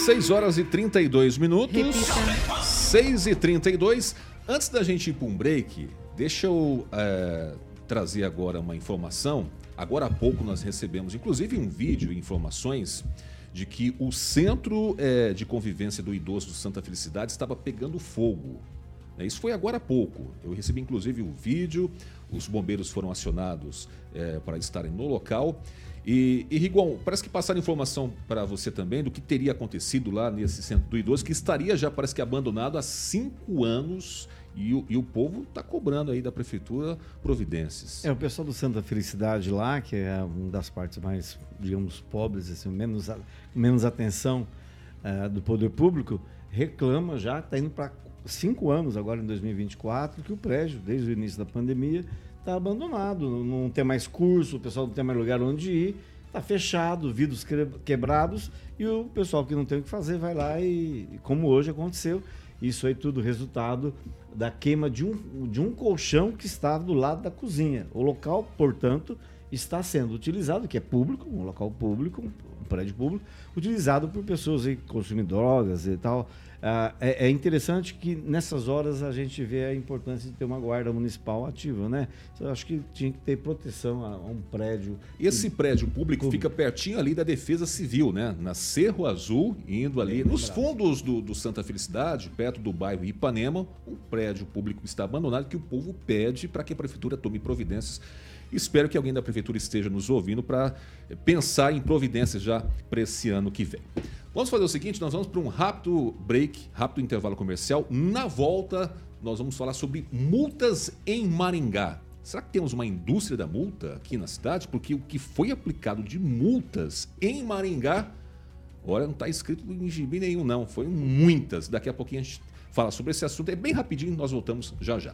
Speaker 1: 6 horas e 32 minutos.
Speaker 4: Repita.
Speaker 1: 6 e 32. Antes da gente ir para um break, deixa eu é, trazer agora uma informação. Agora há pouco nós recebemos, inclusive, um vídeo e informações de que o Centro é, de Convivência do Idoso do Santa Felicidade estava pegando fogo. É, Isso foi agora há pouco. Eu recebi inclusive o vídeo, os bombeiros foram acionados é, para estarem no local. E, e Rigon, parece que passaram informação para você também do que teria acontecido lá nesse centro do idoso, que estaria já, parece que abandonado há cinco anos e o, e o povo está cobrando aí da prefeitura providências.
Speaker 2: É, o pessoal do Santa Felicidade lá, que é uma das partes mais, digamos, pobres, assim, menos, menos atenção eh, do poder público, reclama já, está indo para cinco anos agora em 2024, que o prédio, desde o início da pandemia, está abandonado, não- tem mais curso, o pessoal não tem mais lugar onde ir, está fechado, vidros que- quebrados, e o pessoal que não tem o que fazer vai lá e como hoje aconteceu, isso aí tudo resultado da queima de um, de um colchão que estava do lado da cozinha. O local, portanto, está sendo utilizado, que é público, um local público, prédio público, utilizado por pessoas aí que consumem drogas e tal. Ah, é, é interessante que nessas horas a gente vê a importância de ter uma guarda municipal ativa, né? Eu acho que tinha que ter proteção a, a um prédio.
Speaker 1: Esse prédio público fica pertinho ali da Defesa Civil, né? Na Cerro Azul, indo ali nos fundos do, do Santa Felicidade, perto do bairro Ipanema, um prédio público está abandonado que o povo pede para que a prefeitura tome providências. Espero que alguém da prefeitura esteja nos ouvindo para pensar em providências já para esse ano que vem. Vamos fazer o seguinte, nós vamos para um rápido break, rápido intervalo comercial. Na volta, nós vamos falar sobre multas em Maringá. Será que temos uma indústria da multa aqui na cidade? Porque o que foi aplicado de multas em Maringá, olha, não está escrito em gibi nenhum, não. Foi muitas. Daqui a pouquinho a gente fala sobre esse assunto. É bem rapidinho, nós voltamos já já.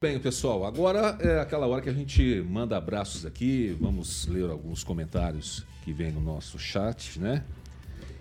Speaker 1: Bem, pessoal, agora é aquela hora que a gente manda abraços aqui. Vamos ler alguns comentários que vem no nosso chat, né?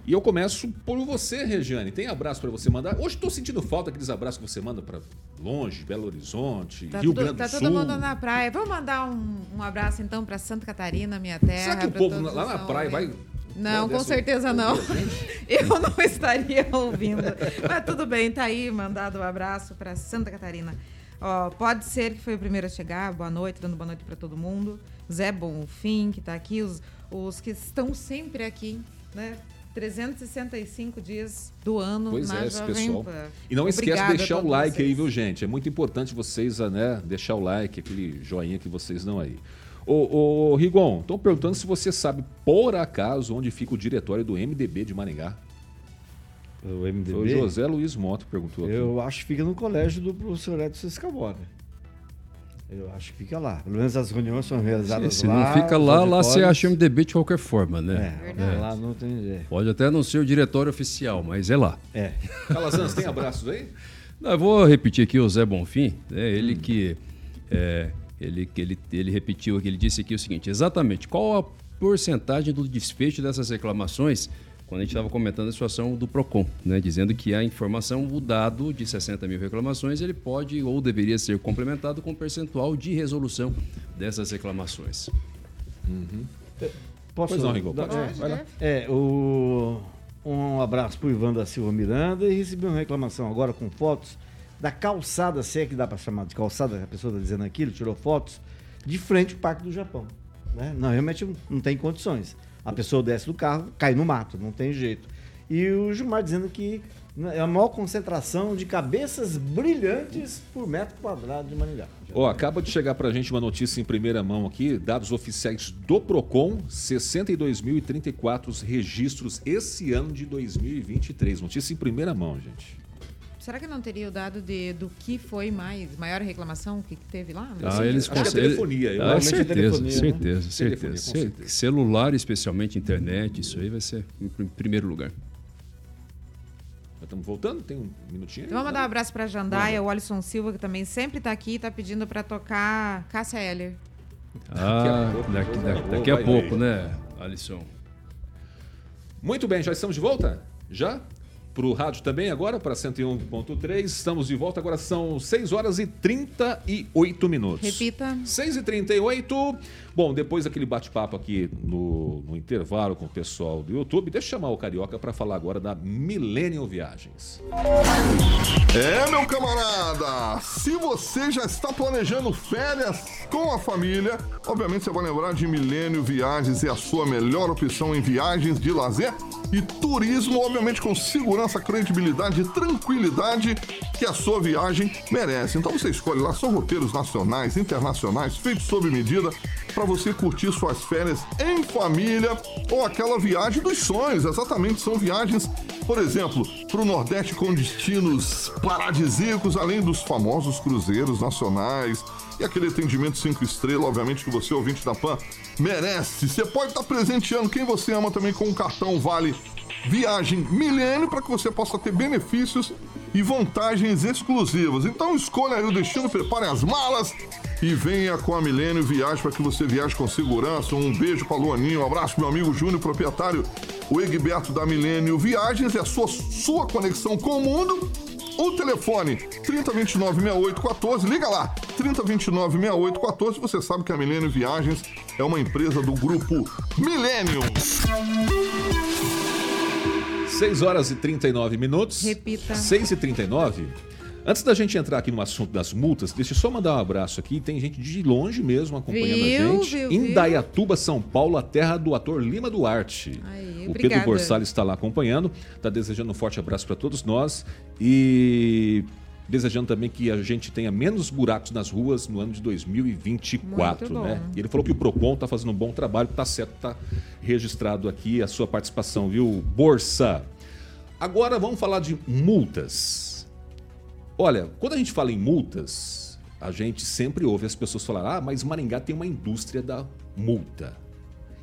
Speaker 1: E eu começo por você, Regiane. Tem abraço para você mandar? Hoje estou sentindo falta daqueles abraços que você manda para longe, Belo Horizonte,
Speaker 4: Tá,
Speaker 1: Rio
Speaker 4: tudo-
Speaker 1: Grande do
Speaker 4: tá
Speaker 1: Sul.
Speaker 4: todo mundo na praia. Vamos mandar um, um abraço então para Santa Catarina, minha terra.
Speaker 1: Será que o povo lá na praia vai.
Speaker 4: Não, com certeza não. Eu não estaria ouvindo. Mas tudo bem, tá aí, mandado um abraço para Santa Catarina. Ó, pode ser que foi o primeiro a chegar. Boa noite, dando boa noite para todo mundo. Zé Bonfim, que tá aqui, os, os que estão sempre aqui, né? 365 dias do ano
Speaker 1: Pois
Speaker 4: na
Speaker 1: é,
Speaker 4: Jovem
Speaker 1: pessoal.
Speaker 4: Pan.
Speaker 1: E não esquece
Speaker 4: Obrigada
Speaker 1: de deixar o like aí,
Speaker 4: vocês.
Speaker 1: viu, gente? É muito importante vocês né, deixar o like, aquele joinha que vocês dão aí. Ô, ô Rigon, estão perguntando se você sabe, por acaso, onde fica o diretório do MDB de Maringá.
Speaker 2: O MDB.
Speaker 1: Foi o José Luiz Moto que perguntou aqui.
Speaker 2: Eu acho que fica no colégio do professor Edson Escabora. Eu acho que fica lá. Pelo menos as reuniões são realizadas
Speaker 3: Se
Speaker 2: lá.
Speaker 3: não fica lá, lá você acha MDB de qualquer forma, né?
Speaker 2: É, lá não tem jeito.
Speaker 3: Pode até não ser o diretório oficial, mas é lá.
Speaker 2: É.
Speaker 1: Calazans, tem abraços aí?
Speaker 3: Não, eu vou repetir aqui o Zé Bonfim, né? ele que é, ele, que ele, ele repetiu aqui, ele disse aqui o seguinte: exatamente qual a porcentagem do desfecho dessas reclamações quando a gente estava comentando a situação do PROCON, né? dizendo que a informação, o dado de 60 mil reclamações, ele pode ou deveria ser complementado com percentual de resolução dessas reclamações.
Speaker 2: Posso
Speaker 1: Pois não, Rigol, pode.
Speaker 2: é. É, o... um abraço pro Ivan da Silva Miranda e recebi uma reclamação agora com fotos da calçada, se é que dá para chamar de calçada, a pessoa está dizendo aquilo, tirou fotos, de frente ao Parque do Japão. né? Não, realmente não tem condições. A pessoa desce do carro, cai no mato, não tem jeito. E o Gilmar dizendo que é a maior concentração de cabeças brilhantes por metro quadrado de Maringá.
Speaker 1: Ó, acaba de chegar pra gente uma notícia em primeira mão aqui, dados oficiais do Procon, 62.034 registros esse ano de 2023. Notícia em primeira mão, gente.
Speaker 4: Será que não teria o dado de, do que foi mais, maior reclamação que que teve lá?
Speaker 3: Ah, eles
Speaker 1: acho que é
Speaker 3: conseguem.
Speaker 1: telefonia, eu
Speaker 3: Ah,
Speaker 2: é
Speaker 3: certeza,
Speaker 2: né?
Speaker 3: certeza, certeza.
Speaker 1: Telefonia, com
Speaker 3: Ce-
Speaker 1: certeza.
Speaker 3: Celular, especialmente internet, isso aí vai ser em pr- primeiro lugar.
Speaker 1: Já estamos voltando? Tem um minutinho?
Speaker 4: Então vamos mandar um abraço pra Jandaia, o Alisson Silva, que também sempre tá aqui e tá pedindo pra tocar Cássia Eller.
Speaker 3: Ah,
Speaker 1: pouco,
Speaker 3: daqui, daqui-
Speaker 1: boa,
Speaker 3: daqui a pouco, né, Alisson?
Speaker 1: Muito bem, já estamos de volta? Já? Para o rádio também agora, para 101.3. Estamos de volta, agora são 6 horas e 38 minutos.
Speaker 4: Repita.
Speaker 1: 6 e 38 Bom, depois daquele bate-papo aqui no, no intervalo com o pessoal do YouTube, deixa eu chamar o Carioca para falar agora da Millennium Viagens.
Speaker 6: É, meu camarada! Se você já está planejando férias com a família, obviamente você vai lembrar de Milênio Viagens é a sua melhor opção em viagens de lazer e turismo, obviamente com segurança, credibilidade e tranquilidade que a sua viagem merece. Então você escolhe lá, são roteiros nacionais, internacionais, feitos sob medida para você curtir suas férias em família ou aquela viagem dos sonhos. Exatamente, são viagens, por exemplo, para o Nordeste com destinos paradisíacos, além dos famosos cruzeiros nacionais e aquele atendimento cinco estrelas, obviamente, que você, ouvinte da PAN, merece. Você pode estar presenteando quem você ama também com um cartão Vale Viagem Milênio para que você possa ter benefícios e vantagens exclusivas. Então escolha o destino, prepare as malas e venha com a Milênio Viagem para que você viaje com segurança. Um beijo para Luaninho, um abraço meu amigo Júnior, proprietário, o Egberto da Milênio Viagens, é a sua, sua conexão com o mundo. O telefone 3029-6814, liga lá, 3029-6814, você sabe que a Milênio Viagens é uma empresa do grupo Milênio.
Speaker 1: 6 horas e 39 minutos.
Speaker 4: Repita.
Speaker 1: 6 e 39 Antes da gente entrar aqui no assunto das multas, deixa eu só mandar um abraço aqui. Tem gente de longe mesmo acompanhando
Speaker 4: Viu,
Speaker 1: a gente.
Speaker 4: viu?
Speaker 1: Dayatuba, São Paulo, a terra do ator Lima Duarte.
Speaker 4: Aí,
Speaker 1: o Pedro
Speaker 4: obrigada.
Speaker 1: Borsales está lá acompanhando. Está desejando um forte abraço para todos nós. E desejando também que a gente tenha menos buracos nas ruas no ano de 2024.
Speaker 4: Muito bom.
Speaker 1: Né? E ele falou que o PROCON está fazendo um bom trabalho, tá certo, tá registrado aqui a sua participação, viu, Borsa? Agora vamos falar de multas. Olha, quando a gente fala em multas, a gente sempre ouve as pessoas falar: ah, mas Maringá tem uma indústria da multa.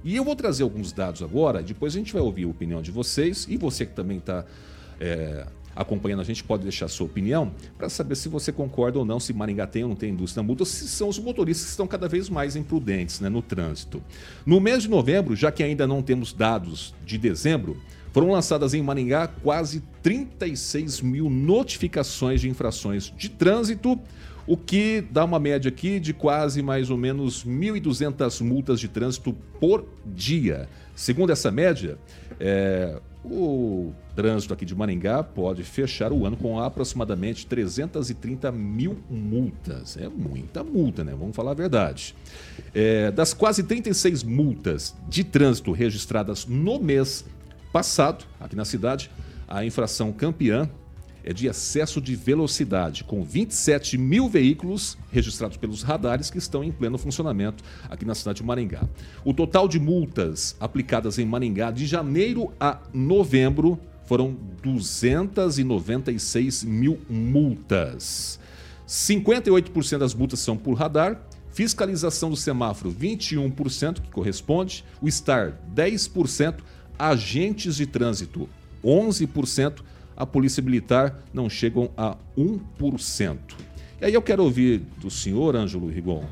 Speaker 1: E eu vou trazer alguns dados agora, depois a gente vai ouvir a opinião de vocês e você que também está acompanhando a gente pode deixar a sua opinião para saber se você concorda ou não, se Maringá tem ou não tem indústria da multa, se são os motoristas que estão cada vez mais imprudentes né, no trânsito. No mês de novembro, já que ainda não temos dados de dezembro, foram lançadas em Maringá quase 36 mil notificações de infrações de trânsito, o que dá uma média aqui de quase mais ou menos 1.200 multas de trânsito por dia. Segundo essa média, é, o trânsito aqui de Maringá pode fechar o ano com aproximadamente 330 mil multas. É muita multa, né? Vamos falar a verdade. É, das quase 36 multas de trânsito registradas no mês passado, aqui na cidade, a infração campeã é de excesso de velocidade, com 27 mil veículos registrados pelos radares que estão em pleno funcionamento aqui na cidade de Maringá. O total de multas aplicadas em Maringá de janeiro a novembro foram 296 mil multas. 58% das multas são por radar, fiscalização do semáforo 21%, que corresponde, o STAR 10%, agentes de trânsito 11%, a Polícia Militar não chegam a 1%. E aí eu quero ouvir do senhor, Ângelo Rigon,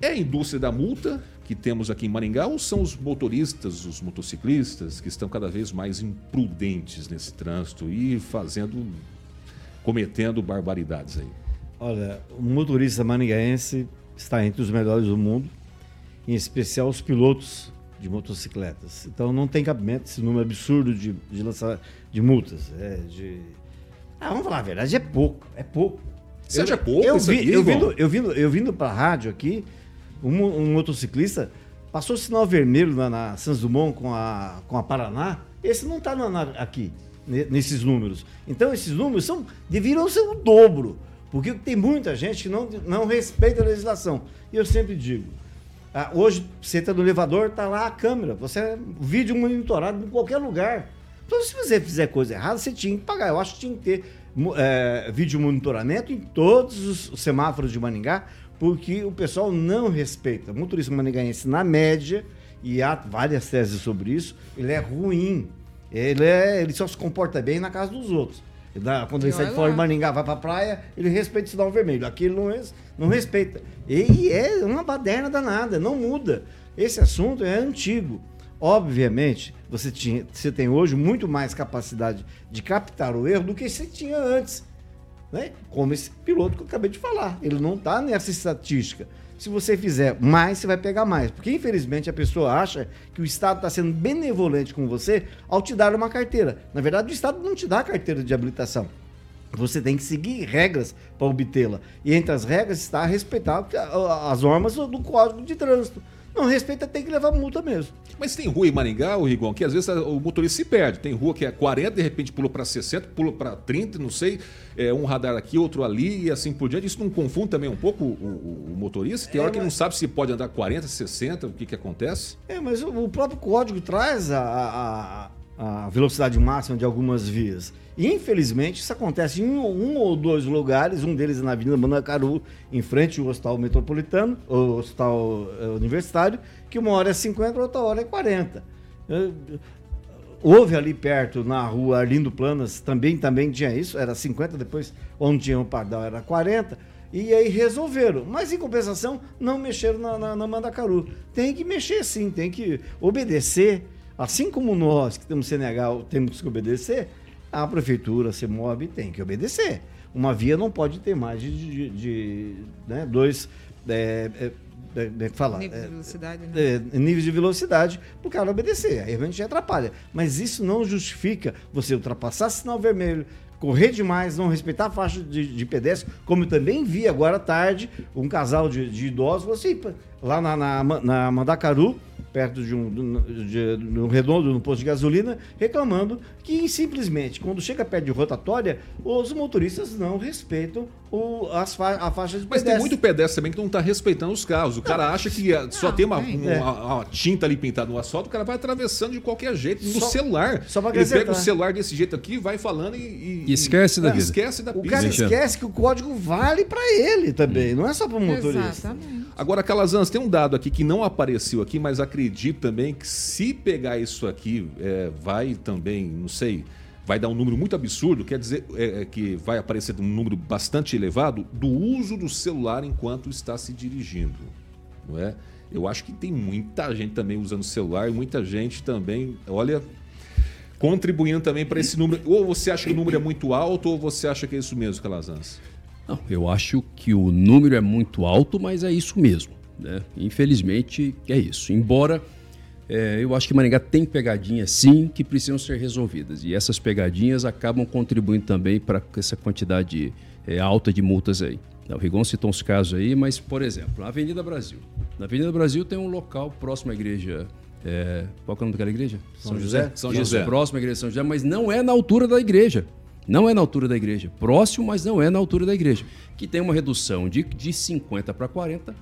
Speaker 1: é a indústria da multa que temos aqui em Maringá ou são os motoristas, os motociclistas que estão cada vez mais imprudentes nesse trânsito e fazendo, cometendo barbaridades aí?
Speaker 2: Olha, o motorista maringaense está entre os melhores do mundo, em especial os pilotos de motocicletas. Então não tem cabimento esse número absurdo de, de lançar de multas. É, de... Ah, vamos falar a verdade, é pouco, é pouco.
Speaker 1: Você acha pouco
Speaker 2: eu, vi,
Speaker 1: aqui,
Speaker 2: eu, vindo, eu, vindo, eu vindo pra rádio aqui, um, um motociclista passou sinal vermelho na, na Santos Dumont com a, com a Paraná. Esse não está aqui, ne- nesses números. Então, esses números são, deveriam ser o dobro. Porque tem muita gente que não, não respeita a legislação. E eu sempre digo, ah, hoje você entra no elevador, tá lá a câmera, você é vídeo monitorado em qualquer lugar. Então, se você fizer coisa errada, você tinha que pagar. Eu acho que tinha que ter é, vídeo monitoramento em todos os semáforos de Maningá, porque o pessoal não respeita. O motorista maningaense, na média, e há várias teses sobre isso, ele é ruim. Ele, é, ele só se comporta bem na casa dos outros. Dá- Quando ele sai de fora de. Maringá, vai pra praia, ele respeita o sinal vermelho. Aqui ele não, res- não respeita. E é uma baderna danada, não muda. Esse assunto é antigo. Obviamente, você, tinha, você tem hoje muito mais capacidade de captar o erro do que você tinha antes. Né? Como esse piloto que eu acabei de falar. Ele não está nessa estatística. Se você fizer mais, você vai pegar mais. Porque, infelizmente, a pessoa acha que o Estado está sendo benevolente com você ao te dar uma carteira. Na verdade, o Estado não te dá carteira de habilitação. Você tem que seguir regras para obtê-la. E entre as regras está respeitar as normas do Código de Trânsito. Não respeita, tem que levar multa mesmo.
Speaker 1: Mas tem rua em Maringá, o Rigon, que às vezes o motorista se perde. Tem rua que é 40, de repente pulou para 60, pulou para 30, não sei, é, um radar aqui, outro ali e assim por diante. Isso não confunde também um pouco o, o- o motorista? Tem
Speaker 2: É,
Speaker 1: hora que
Speaker 2: mas-
Speaker 1: não sabe se pode andar 40, 60, o que, que acontece?
Speaker 2: É, mas o, o próprio código traz a, a- a velocidade máxima de algumas vias. E, infelizmente, isso acontece em um, um ou dois lugares, um deles é na Avenida Manacaru, em frente ao Hospital Metropolitano, o Hospital eh, Universitário, que uma hora é 50, outra hora é 40. Eh, Houve ali perto, na rua Arlindo Planas, também, também tinha isso, era 50, depois, onde tinha o Pardal, era 40. E aí resolveram. Mas, em compensação, não mexeram na, na, na Mandacaru. Tem que mexer sim, tem que obedecer. Assim como nós, que temos Senegal, temos que obedecer, a prefeitura, a CEMOB, tem que obedecer. Uma via não pode ter mais de, de- de, né, dois. É, é, é, é, que fala,
Speaker 4: Nível de
Speaker 2: é,
Speaker 4: velocidade, né?
Speaker 2: é, níveis de velocidade para o cara obedecer. Aí a gente atrapalha. Mas isso não justifica você ultrapassar sinal vermelho, correr demais, não respeitar a faixa de, de pedestre, como eu também vi agora à tarde um casal de, de idosos assim, "Pá, lá na, na, na Mandacaru, perto de um, de, de um redondo no posto de gasolina, reclamando que simplesmente, quando chega perto de rotatória, os motoristas não respeitam o, as fa a faixa de
Speaker 1: Mas
Speaker 2: pedestre.
Speaker 1: tem muito pedestre também que não está respeitando os carros. O cara acha que só
Speaker 4: Não,
Speaker 1: tem uma,
Speaker 4: tem.
Speaker 1: uma-
Speaker 2: É.
Speaker 1: uma tinta ali pintada no asfalto, o cara vai atravessando de qualquer jeito, no
Speaker 2: Só-
Speaker 1: celular.
Speaker 2: só pra
Speaker 1: Ele pega o celular desse jeito aqui, vai falando e...
Speaker 3: E esquece da
Speaker 1: É,
Speaker 3: vida.
Speaker 1: Esquece da
Speaker 2: O cara esquece que o código vale para ele também, não é só para o motorista.
Speaker 4: Exatamente.
Speaker 1: Agora, Calazans, tem um dado aqui que não apareceu aqui, mas acredito também que se pegar isso aqui, é, vai também, não sei, vai dar um número muito absurdo, quer dizer é, é, que vai aparecer um número bastante elevado do uso do celular enquanto está se dirigindo, não é? Eu acho que tem muita gente também usando celular e muita gente também, olha, contribuindo também para esse número. Ou você acha que o número é muito alto ou você acha que é isso mesmo, Calazans?
Speaker 3: Não, eu acho que o número é muito alto, mas é isso mesmo. Né? Infelizmente, é isso. Embora é, eu acho que Maringá tem pegadinhas, sim, que precisam ser resolvidas. E essas pegadinhas acabam contribuindo também para essa quantidade é, alta de multas aí. O Rigon citou uns casos aí, mas, por exemplo, a Avenida Brasil. Na Avenida Brasil tem um local próximo à igreja. É, qual que é o nome daquela igreja?
Speaker 2: São José?
Speaker 1: São
Speaker 3: Isso,
Speaker 1: José.
Speaker 3: próximo à igreja de São José, mas não é na altura da igreja. Não é na altura da igreja. Próximo, mas não é na altura da igreja. Que tem uma redução de, de 50 para 40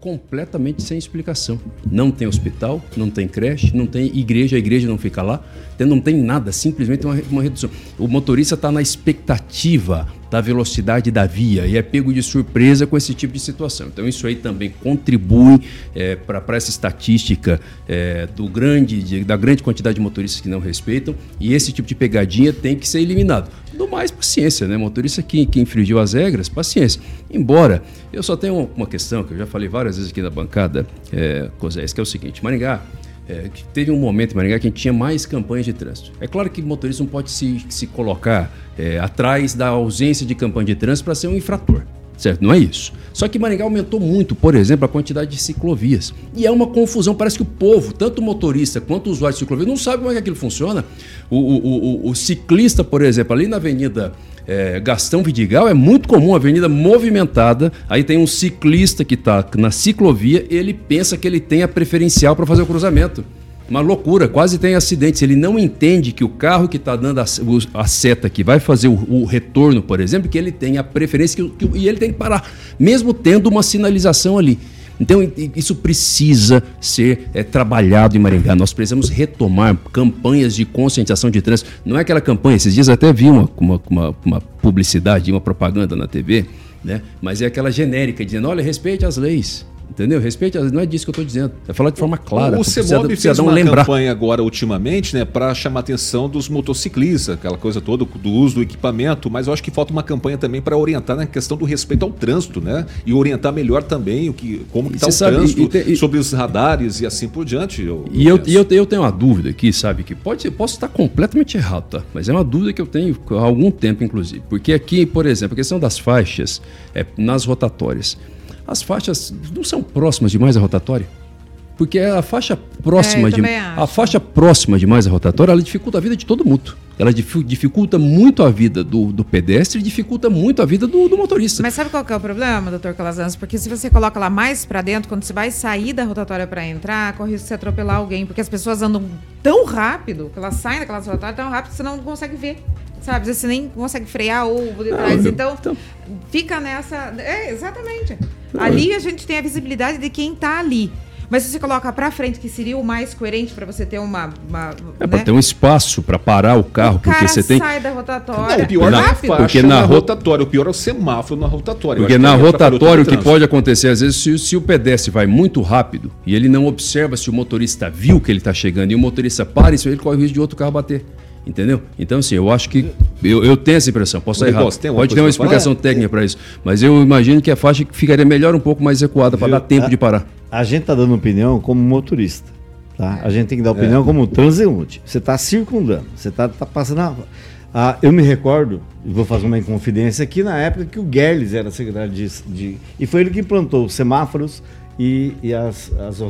Speaker 3: completamente sem explicação. Não tem hospital, não tem creche, não tem igreja, a igreja não fica lá, então não tem nada, simplesmente uma, uma redução. O motorista está na expectativa da velocidade da via e é pego de surpresa com esse tipo de situação. Então isso aí também contribui é, para essa estatística é, do grande, de, da grande quantidade de motoristas que não respeitam e esse tipo de pegadinha tem que ser eliminado. Do mais, paciência, né? Motorista que, que infringiu as regras, paciência. Embora, eu só tenho uma questão que eu já falei várias vezes aqui na bancada, é, Cosés, que é o seguinte: Maringá é, teve um momento em Maringá que a gente tinha mais campanhas de trânsito. É claro que o motorista não pode se, se colocar é, atrás da ausência de campanha de trânsito para ser um infrator. Certo? Não é isso. Só que Maringá aumentou muito, por exemplo, a quantidade de ciclovias. E é uma confusão. Parece que o povo, tanto o motorista quanto o usuário de ciclovia, não sabe como é que aquilo funciona. O, o, o, o ciclista, por exemplo, ali na Avenida é, Gastão Vidigal, é muito comum, avenida movimentada. Aí tem um ciclista que está na ciclovia, ele pensa que ele tem a preferencial para fazer o cruzamento. Uma loucura, quase tem acidentes. Ele não entende que o carro que está dando a, a, seta que vai fazer o, o, retorno, por exemplo, que ele tem a preferência que, que, e ele tem que parar, mesmo tendo uma sinalização ali. Então, isso precisa ser é, trabalhado em Maringá. Nós precisamos retomar campanhas de conscientização de trânsito. Não é aquela campanha, esses dias até vi uma, uma, uma, uma publicidade, uma propaganda na TV, né? mas é aquela genérica, dizendo: olha, respeite as leis. Entendeu? Respeite, não é disso que eu estou dizendo. É falar de forma clara.
Speaker 1: O CEMOB fez uma lembrar. campanha agora, ultimamente, né, para chamar a atenção dos motociclistas, aquela coisa toda do uso do equipamento, mas eu acho que falta uma campanha também para orientar na questão do respeito ao trânsito, né? E orientar melhor também o que, como está o sabe, trânsito, e, e, sobre os radares e assim por diante.
Speaker 3: Eu, e eu, eu, eu, tenho uma dúvida aqui, sabe, que pode, posso estar completamente errado, tá? Mas é uma dúvida que eu tenho há algum tempo, inclusive. Porque aqui, por exemplo, a questão das faixas é, nas rotatórias as faixas não são próximas demais à rotatória. Porque a faixa próxima é, de a faixa próxima demais à rotatória, ela dificulta a vida de todo mundo. Ela dificulta muito a vida do, do pedestre e dificulta muito a vida do, do, motorista.
Speaker 4: Mas sabe qual que é o problema, doutor Calazans? Porque se você coloca lá mais para dentro, quando você vai sair da rotatória para entrar, corre risco de você atropelar alguém. Porque as pessoas andam tão rápido, que elas saem daquela rotatória tão rápido que você não consegue ver. Sabe? Você nem consegue frear ou de trás. Então, então, fica nessa. É, exatamente. Ali a gente tem a visibilidade de quem está ali. Mas se você coloca para frente, que seria o mais coerente para você ter uma. uma
Speaker 3: é, né? para ter um espaço para parar o carro, o porque você tem.
Speaker 4: sai da rotatória. Não,
Speaker 1: o pior na, faixa porque na rotatória, o pior é o semáforo na rotatória.
Speaker 3: Porque na rotatória o que pode acontecer, às vezes, se, se, o pedestre vai muito rápido e ele não observa se o motorista viu que ele está chegando e o motorista para, isso ele corre o risco de outro carro bater. Entendeu? Então, assim, eu acho que. Eu, eu tenho essa impressão, posso estar errado. Pode ter uma explicação técnica para isso. Mas eu imagino que a faixa ficaria melhor um pouco mais recuada para dar tempo a, de parar.
Speaker 2: A gente está dando opinião como motorista. Tá? A gente tem que dar opinião é. como transeunte. Você está circundando, você está tá passando a. Ah, eu me recordo, vou fazer uma inconfidência aqui, na época que o Guerles era secretário de, de. E foi ele que implantou os semáforos e, e as, as,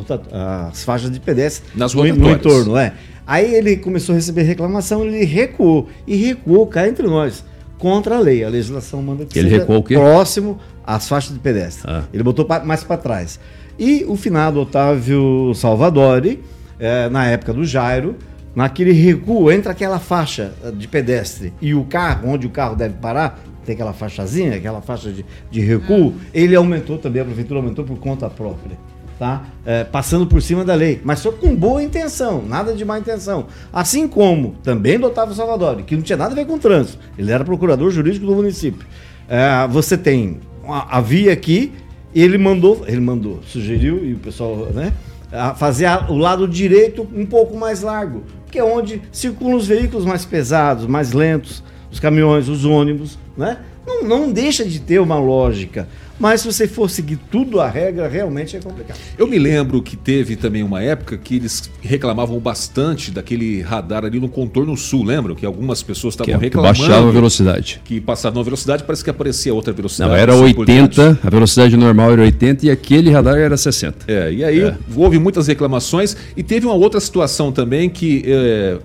Speaker 2: as, faixas de pedestre
Speaker 1: Nas
Speaker 2: no, no entorno. É. Aí ele começou a receber reclamação, ele recuou. E recuou cá entre nós, contra a lei. A legislação manda que
Speaker 3: ele seja recuou o quê?
Speaker 2: próximo às faixas de pedestre. Ah. Ele botou mais para trás. E o finado Otávio Salvadori, é, na época do Jairo, naquele recuo entre aquela faixa de pedestre e o carro, onde o carro deve parar, tem aquela faixazinha, aquela faixa de, de recuo, ah. ele aumentou também, a prefeitura aumentou por conta própria tá? É, passando por cima da lei, mas só com boa intenção, nada de má intenção. Assim como também do Otávio Salvador, que não tinha nada a ver com trânsito, ele era procurador jurídico do município. É, você tem a, a via aqui, ele mandou, ele mandou, sugeriu e o pessoal, né? A fazer a, o lado direito um pouco mais largo, que é onde circulam os veículos mais pesados, mais lentos, os caminhões, os ônibus, né? Não, não deixa de ter uma lógica. Mas se você for seguir tudo a regra, realmente é complicado.
Speaker 1: Eu me lembro que teve também uma época que eles reclamavam bastante daquele radar ali no contorno sul, lembram? Que algumas pessoas estavam
Speaker 3: que
Speaker 1: reclamando.
Speaker 3: Baixava a velocidade.
Speaker 1: Que passava uma velocidade, parece que aparecia outra velocidade.
Speaker 3: Não, era 80, a velocidade normal era 80 e aquele radar era 60.
Speaker 1: É, e aí é. houve muitas reclamações e teve uma outra situação também que é,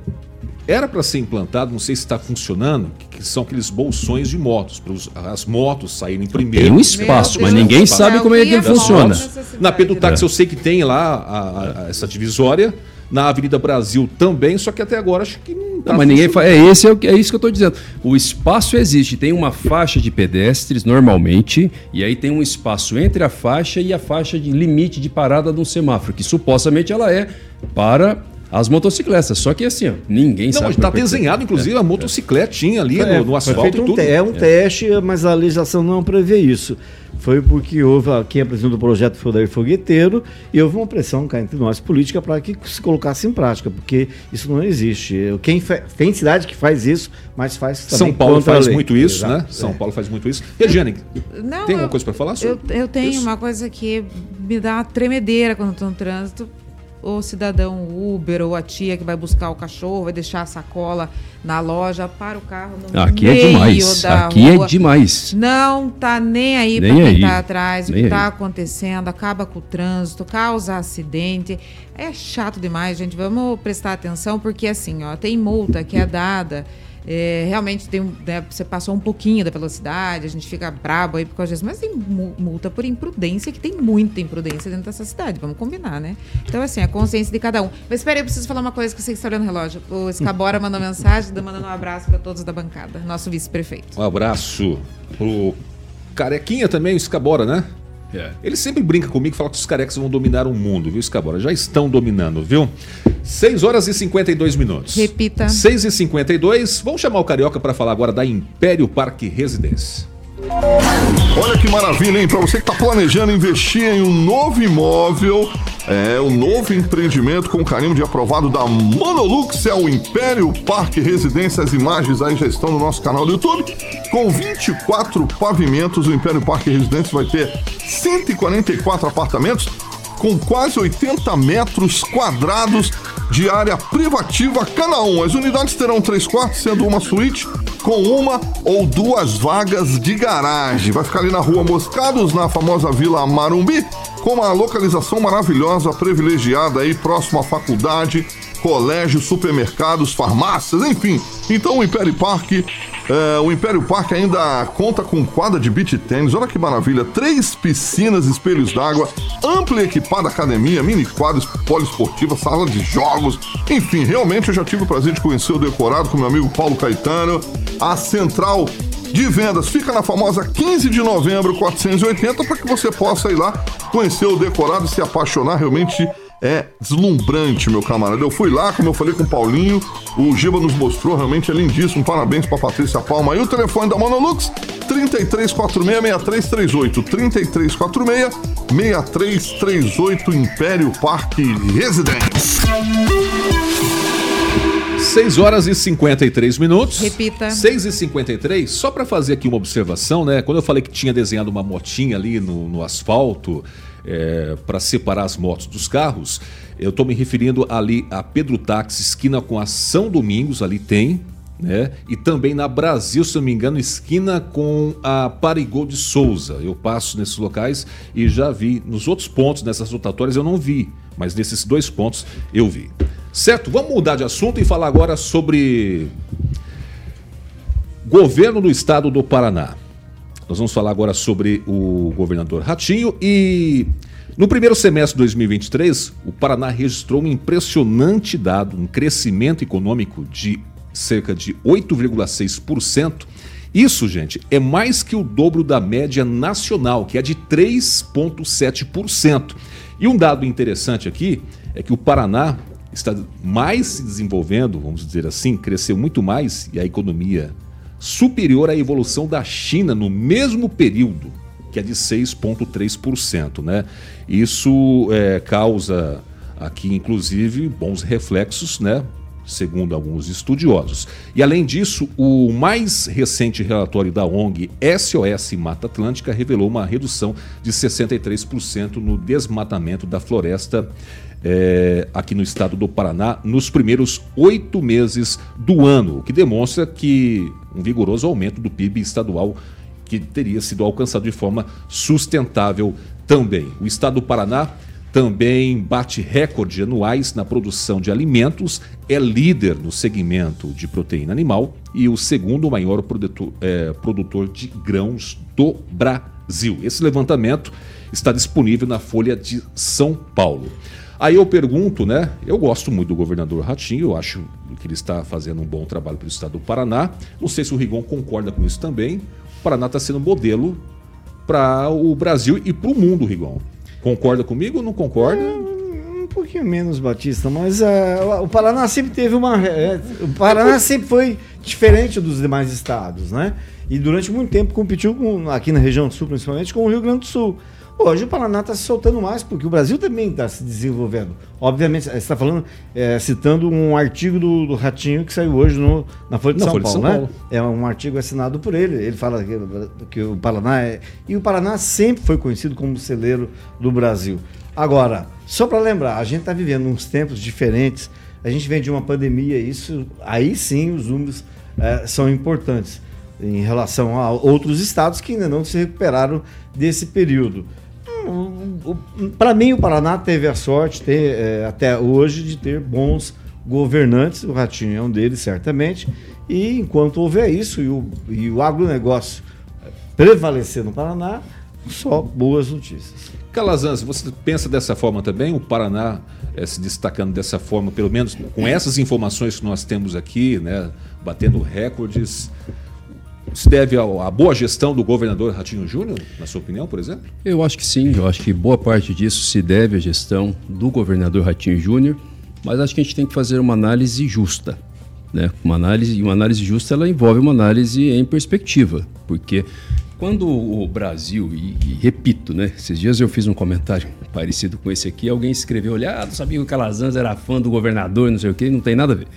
Speaker 1: era para ser implantado, não sei se está funcionando, que, que, são aqueles bolsões de motos, para as motos saírem primeiro.
Speaker 3: Tem um espaço, mas ninguém sabe como é que ele funciona.
Speaker 1: Na Pedutax é. eu sei que tem lá a, a, essa divisória, na Avenida Brasil também, só que até agora acho que não
Speaker 2: tá
Speaker 3: Não, mas ninguém faz. É, esse é, o que- é isso que eu estou dizendo. O espaço existe, tem uma faixa de pedestres normalmente, e aí tem um espaço entre a faixa e a faixa de limite de parada de um semáforo, que supostamente ela é para as motocicletas. Só que assim, ó, ninguém
Speaker 1: Não,
Speaker 3: sabe.
Speaker 1: mas está desenhado, inclusive, a motocicletinha ali
Speaker 2: É,
Speaker 1: no, no asfalto e
Speaker 2: um é um teste, mas a legislação não prevê isso. Foi porque houve, quem apresentou o projeto foi o Daí Fogueteiro, e houve uma pressão cá entre nós política para que se colocasse em prática, porque isso não existe. Quem fa- tem cidade que faz isso, mas faz também
Speaker 1: São Paulo faz
Speaker 2: lei.
Speaker 1: muito isso,
Speaker 2: Exato,
Speaker 1: né? São
Speaker 2: é.
Speaker 1: Paulo faz muito isso. Regiane, tem alguma
Speaker 4: eu-
Speaker 1: coisa para falar
Speaker 4: Eu,
Speaker 1: sobre
Speaker 4: eu tenho
Speaker 1: isso?
Speaker 4: uma coisa que me dá uma tremedeira quando estou no trânsito. O cidadão Uber ou a tia que vai buscar o cachorro, vai deixar a sacola na loja, para o carro no
Speaker 3: Aqui
Speaker 4: meio
Speaker 3: é demais.
Speaker 4: da
Speaker 3: Aqui
Speaker 4: rua.
Speaker 3: é demais.
Speaker 4: Não tá nem aí para quem tá atrás, o
Speaker 3: Nem
Speaker 4: que tá
Speaker 3: aí.
Speaker 4: acontecendo, acaba com o trânsito, causa acidente. É chato demais, gente. Vamos prestar atenção, porque assim, ó, tem multa que é dada. É, realmente tem, né, você passou um pouquinho da velocidade, a gente fica brabo aí por causa disso, mas tem mu- multa por imprudência, que tem muita imprudência dentro dessa cidade, vamos combinar, né? Então, assim, a consciência de cada um. Mas espera aí, eu preciso falar uma coisa que você está olhando o relógio. O Escabora mandou mensagem, mandando um abraço para todos da bancada, nosso vice-prefeito.
Speaker 1: Um abraço pro Carequinha também, o Escabora, né?
Speaker 3: É.
Speaker 1: Ele sempre brinca comigo e fala que os carecas vão dominar o mundo, viu, Escabora? Já estão dominando, viu? 6 horas e 52 minutos.
Speaker 4: Repita.
Speaker 1: 6 e 52 Vamos chamar o Carioca para falar agora da Império Parque Residência.
Speaker 6: Olha que maravilha, hein? Para você que está planejando investir em um novo imóvel, é o novo empreendimento com carimbo de aprovado da Monolux é o Império Parque Residência. As imagens aí já estão no nosso canal do YouTube. Com 24 pavimentos, o Império Parque Residência vai ter 144 apartamentos com quase 80 metros quadrados de área privativa cada um. As unidades terão três quartos, sendo uma suíte com uma ou duas vagas de garagem. Vai ficar ali na rua Moscados, na famosa Vila Marumbi, com uma localização maravilhosa, privilegiada aí, próximo à faculdade, colégio, supermercados, farmácias, enfim. Então o Império Parque, é, o Império Parque ainda conta com quadra de beach tênis, olha que maravilha, três piscinas, espelhos d'água, ampla e equipada academia, mini quadros poliesportiva, sala de jogos, enfim, realmente eu já tive o prazer de conhecer o decorado com meu amigo Paulo Caetano, a central de vendas fica na famosa 15 de novembro 480 para que você possa ir lá conhecer o decorado e se apaixonar realmente é deslumbrante, meu camarada. Eu fui lá, como eu falei com o Paulinho, o Giba nos mostrou, realmente é lindíssimo. Parabéns para Patrícia Palma. E o telefone da Monolux, 3346-6338. 3346-6338, Império Parque Residência.
Speaker 1: 6 horas e 53 minutos.
Speaker 4: Repita.
Speaker 1: 6 e 53 só para fazer aqui uma observação, né? Quando eu falei que tinha desenhado uma motinha ali no, no asfalto para separar as motos dos carros, eu estou me referindo ali a Pedro Táxi, esquina com a São Domingos, ali tem, né? E também na Brasil, se não me engano, esquina com a Parigol de Souza. Eu passo nesses locais e já vi. Nos outros pontos, nessas rotatórias, eu não vi, mas nesses dois pontos eu vi. Certo? Vamos mudar de assunto e falar agora sobre governo do estado do Paraná. Nós vamos falar agora sobre o governador Ratinho e no primeiro semestre de 2023, o Paraná registrou um impressionante dado, um crescimento econômico de cerca de 8,6%. Isso, gente, é mais que o dobro da média nacional, que é de 3,7%. E um dado interessante aqui é que o Paraná está mais se desenvolvendo, vamos dizer assim, cresceu muito mais e a economia superior à evolução da China no mesmo período, que é de 6,3%. Né? Isso é, causa aqui, inclusive, bons reflexos, né? segundo alguns estudiosos. E além disso, o mais recente relatório da ONG SOS Mata Atlântica revelou uma redução de 63% no desmatamento da floresta é, aqui no estado do Paraná nos primeiros oito meses do ano, o que demonstra que um vigoroso aumento do PIB estadual que teria sido alcançado de forma sustentável também. O estado do Paraná também bate recorde anuais na produção de alimentos, é líder no segmento de proteína animal e o segundo maior produtor, é, produtor de grãos do Brasil. Esse levantamento está disponível na Folha de São Paulo. Aí eu pergunto, né? Eu gosto muito do governador Ratinho, eu acho que ele está fazendo um bom trabalho para o estado do Paraná. Não sei se o Rigon concorda com isso também. O Paraná está sendo modelo para o Brasil e para o mundo, Rigon. Concorda comigo ou não concorda?
Speaker 2: Um pouquinho menos, Batista, mas uh, o Paraná sempre teve uma. é, o Paraná sempre foi diferente dos demais estados, né? E durante muito tempo competiu com, aqui na região sul, principalmente, com o Rio Grande do Sul. Hoje o Paraná está se soltando mais, porque o Brasil também está se desenvolvendo. Obviamente, você está falando, é, citando um artigo do, do Ratinho que saiu hoje no, na Folha de,
Speaker 1: Na
Speaker 2: São,
Speaker 1: Folha de
Speaker 2: Paulo,
Speaker 1: São
Speaker 2: né?
Speaker 1: Paulo.
Speaker 2: É um artigo assinado por ele. Ele fala que, que o Paraná é. E o Paraná sempre foi conhecido como celeiro do Brasil. Agora, só para lembrar, a gente está vivendo uns tempos diferentes. A gente vem de uma pandemia, isso aí sim os números eh, são importantes em relação a outros estados que ainda não se recuperaram desse período. Para mim, o Paraná teve a sorte, ter, eh, até hoje, de ter bons governantes. O Ratinho é um deles, certamente. E enquanto houver isso e o, e o agronegócio prevalecer no Paraná, só boas notícias.
Speaker 1: Calazans, você pensa dessa forma também? O Paraná eh, se destacando dessa forma, pelo menos com essas informações que nós temos aqui, né, batendo recordes, se deve à boa gestão do governador Ratinho Júnior, na sua opinião, por exemplo?
Speaker 3: Eu acho que sim, eu acho que boa parte disso se deve à gestão do governador Ratinho Júnior, mas acho que a gente tem que fazer uma análise justa. Né? Uma análise, uma análise justa ela envolve uma análise em perspectiva, porque quando o Brasil, e, e repito, né? esses dias eu fiz um comentário parecido com esse aqui, alguém escreveu, olha, ah, não sabia que o Calazans era fã do governador, não sei o quê, não tem nada a ver.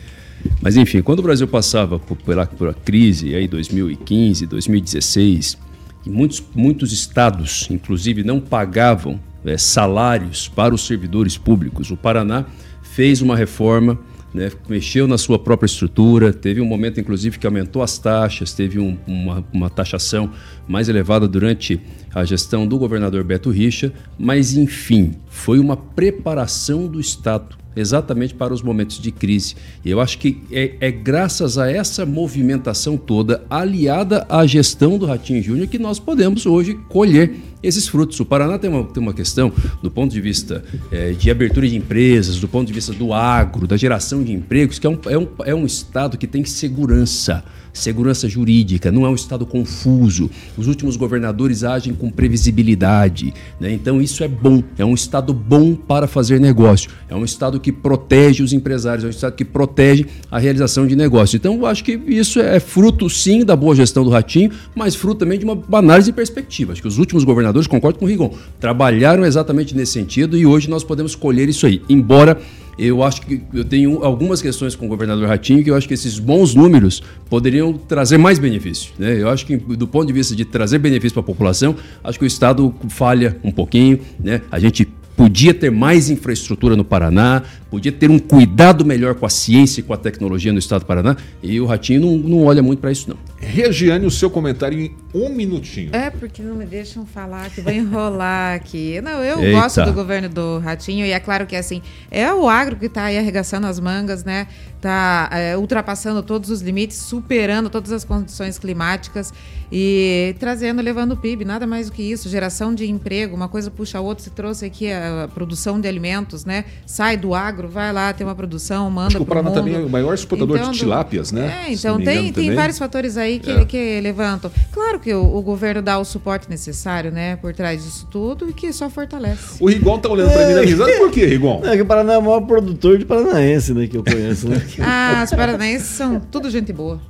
Speaker 3: Mas enfim, quando o Brasil passava por, pela, por a crise, aí 2015, 2016, e muitos, muitos estados, inclusive, não pagavam eh, salários para os servidores públicos. O Paraná fez uma reforma, né, mexeu na sua própria estrutura, teve um momento, inclusive, que aumentou as taxas, teve um- uma, uma taxação mais elevada durante a gestão do governador Beto Richa, mas, enfim, foi uma preparação do Estado exatamente para os momentos de crise. E eu acho que é, é graças a essa movimentação toda, aliada à gestão do Ratinho Júnior, que nós podemos hoje colher esses frutos. O Paraná tem uma, tem uma questão, do ponto de vista eh, de abertura de empresas, do ponto de vista do agro, da geração de empregos, que é um, é um, é um estado que tem segurança segurança jurídica, não é um Estado confuso. Os últimos governadores agem com previsibilidade. Né? Então, isso é bom. É um Estado bom para fazer negócio. É um Estado que protege os empresários, é um Estado que protege a realização de negócio. Então, eu acho que isso é fruto, sim, da boa gestão do Ratinho, mas fruto também de uma análise de perspectiva. Acho que os últimos governadores, concordo com o Rigon, trabalharam exatamente nesse sentido e hoje nós podemos colher isso aí. Embora eu acho que eu tenho algumas questões com o governador Ratinho que eu acho que esses bons números poderiam trazer mais benefício. Né? Eu acho que, do ponto de vista de trazer benefício para a população, acho que o Estado falha um pouquinho. Né? A gente podia ter mais infraestrutura no Paraná, podia ter um cuidado melhor com a ciência e com a tecnologia no Estado do Paraná, e o Ratinho não, não olha muito para isso, não.
Speaker 1: Regiane, o seu comentário em um minutinho.
Speaker 4: É, porque não me deixam falar, que vai enrolar aqui. Não, eu
Speaker 3: Eita.
Speaker 4: gosto do governo do Ratinho e é claro que assim, é o agro que está aí arregaçando as mangas, né? Tá é, ultrapassando todos os limites, superando todas as condições climáticas e trazendo, levando o PIB, nada mais do que isso, geração de emprego, uma coisa puxa a outra, se trouxe aqui a produção de alimentos, né? Sai do agro, vai lá, tem uma produção, manda
Speaker 1: que o Paraná
Speaker 4: mundo.
Speaker 1: também é o maior exportador
Speaker 4: Então,
Speaker 1: de tilápias, né?
Speaker 4: É, então tem,
Speaker 1: engano
Speaker 4: tem
Speaker 1: também.
Speaker 4: vários fatores aí que,
Speaker 1: É.
Speaker 4: que levantam. Claro que o, o governo dá o suporte necessário, né, por trás disso tudo e que só fortalece.
Speaker 1: O Rigon tá olhando pra mim na risada, por quê, Rigon?
Speaker 2: É que o Paraná é o maior produtor de paranaense, né, que eu conheço, né?
Speaker 4: Ah, os paranaenses são tudo gente boa.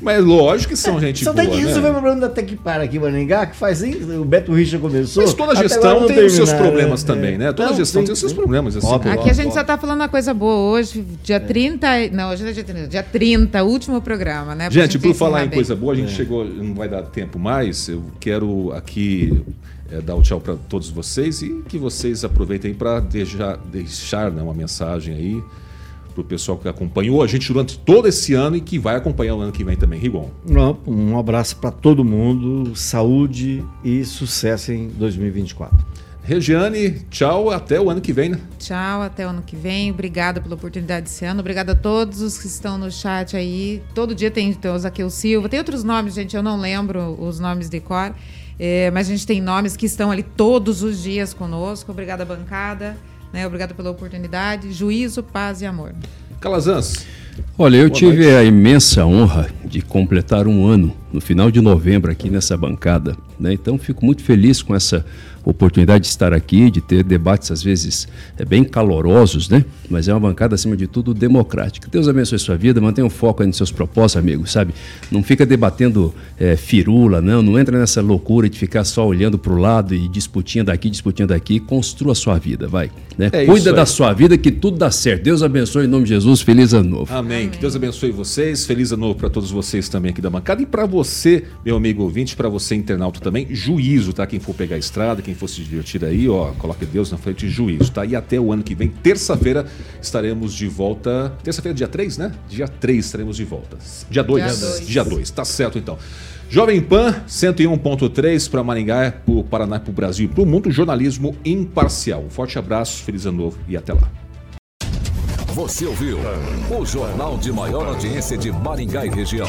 Speaker 1: Mas lógico que são gente
Speaker 2: Só
Speaker 1: boa,
Speaker 2: tem que
Speaker 1: né?
Speaker 2: resolver o problema da Tecpar aqui em Maringá, que faz hein, o Beto Richa começou.
Speaker 1: Mas toda gestão tem os seus
Speaker 2: terminaram,
Speaker 1: problemas
Speaker 2: né?
Speaker 1: também, né? Toda
Speaker 2: Não,
Speaker 1: gestão
Speaker 2: sim,
Speaker 1: tem os seus problemas. Assim,
Speaker 2: Óbvio,
Speaker 4: Aqui a gente só tá falando uma coisa boa hoje, dia 30. e- Não, hoje não é dia 30, dia 30, último programa, né? pra
Speaker 1: Gente, por falar em
Speaker 4: bem.
Speaker 1: coisa boa, a
Speaker 2: É.
Speaker 1: gente chegou, não vai dar tempo mais. Eu quero aqui é, dar o tchau para todos vocês e que vocês aproveitem para deixar, deixar né, uma mensagem aí para o pessoal que acompanhou a gente durante todo esse ano e que vai acompanhar o ano que vem também. Rigon.
Speaker 2: Um abraço para todo mundo, saúde e sucesso em 2024.
Speaker 1: Regiane, tchau, até o ano que vem, né?
Speaker 4: Tchau, até o ano que vem. Obrigada pela oportunidade desse ano. Obrigada a todos os que estão no chat aí. Todo dia tem, tem o Zaqueu Silva. Tem outros nomes, gente, eu não lembro os nomes de cor. É, mas a gente tem nomes que estão ali todos os dias conosco. Obrigada, bancada. Né? Obrigada pela oportunidade. Juízo, paz e amor.
Speaker 1: Calazans.
Speaker 3: Olha, eu
Speaker 1: Boa
Speaker 3: tive
Speaker 1: noite.
Speaker 3: a imensa honra de completar um ano no final de novembro aqui nessa bancada. Né? Então fico muito feliz com essa oportunidade de estar aqui, de ter debates às vezes é, bem calorosos, né? Mas é uma bancada acima de tudo democrática. Deus abençoe sua vida, mantenha o foco aí nos seus propósitos, amigo, sabe? Não fica debatendo é, firula, não. Não entra nessa loucura de ficar só olhando para o lado e disputinha daqui, disputinha daqui. Construa a sua vida, vai. Né?
Speaker 1: É
Speaker 3: Cuida da sua vida que tudo dá certo. Deus abençoe em nome de Jesus. Feliz ano novo.
Speaker 1: Amém. Que Deus abençoe vocês. Feliz ano novo para todos vocês também aqui da bancada. E para você, meu amigo ouvinte, para você, internauta também, juízo, tá? Quem for pegar a estrada, quem for se divertir aí, ó, coloque Deus na frente, juízo, tá? E até o ano que vem, terça-feira, estaremos de volta. Terça-feira, dia 3, né? Dia 3 estaremos de volta. Dia 2.
Speaker 4: Dia dois.
Speaker 1: Dia 2, tá certo então. Jovem Pan 101.3 para Maringá, para o Paraná, para o Brasil e para o mundo, jornalismo imparcial. Um forte abraço, feliz ano novo e até lá.
Speaker 7: Você ouviu o jornal de maior audiência de Maringá e região.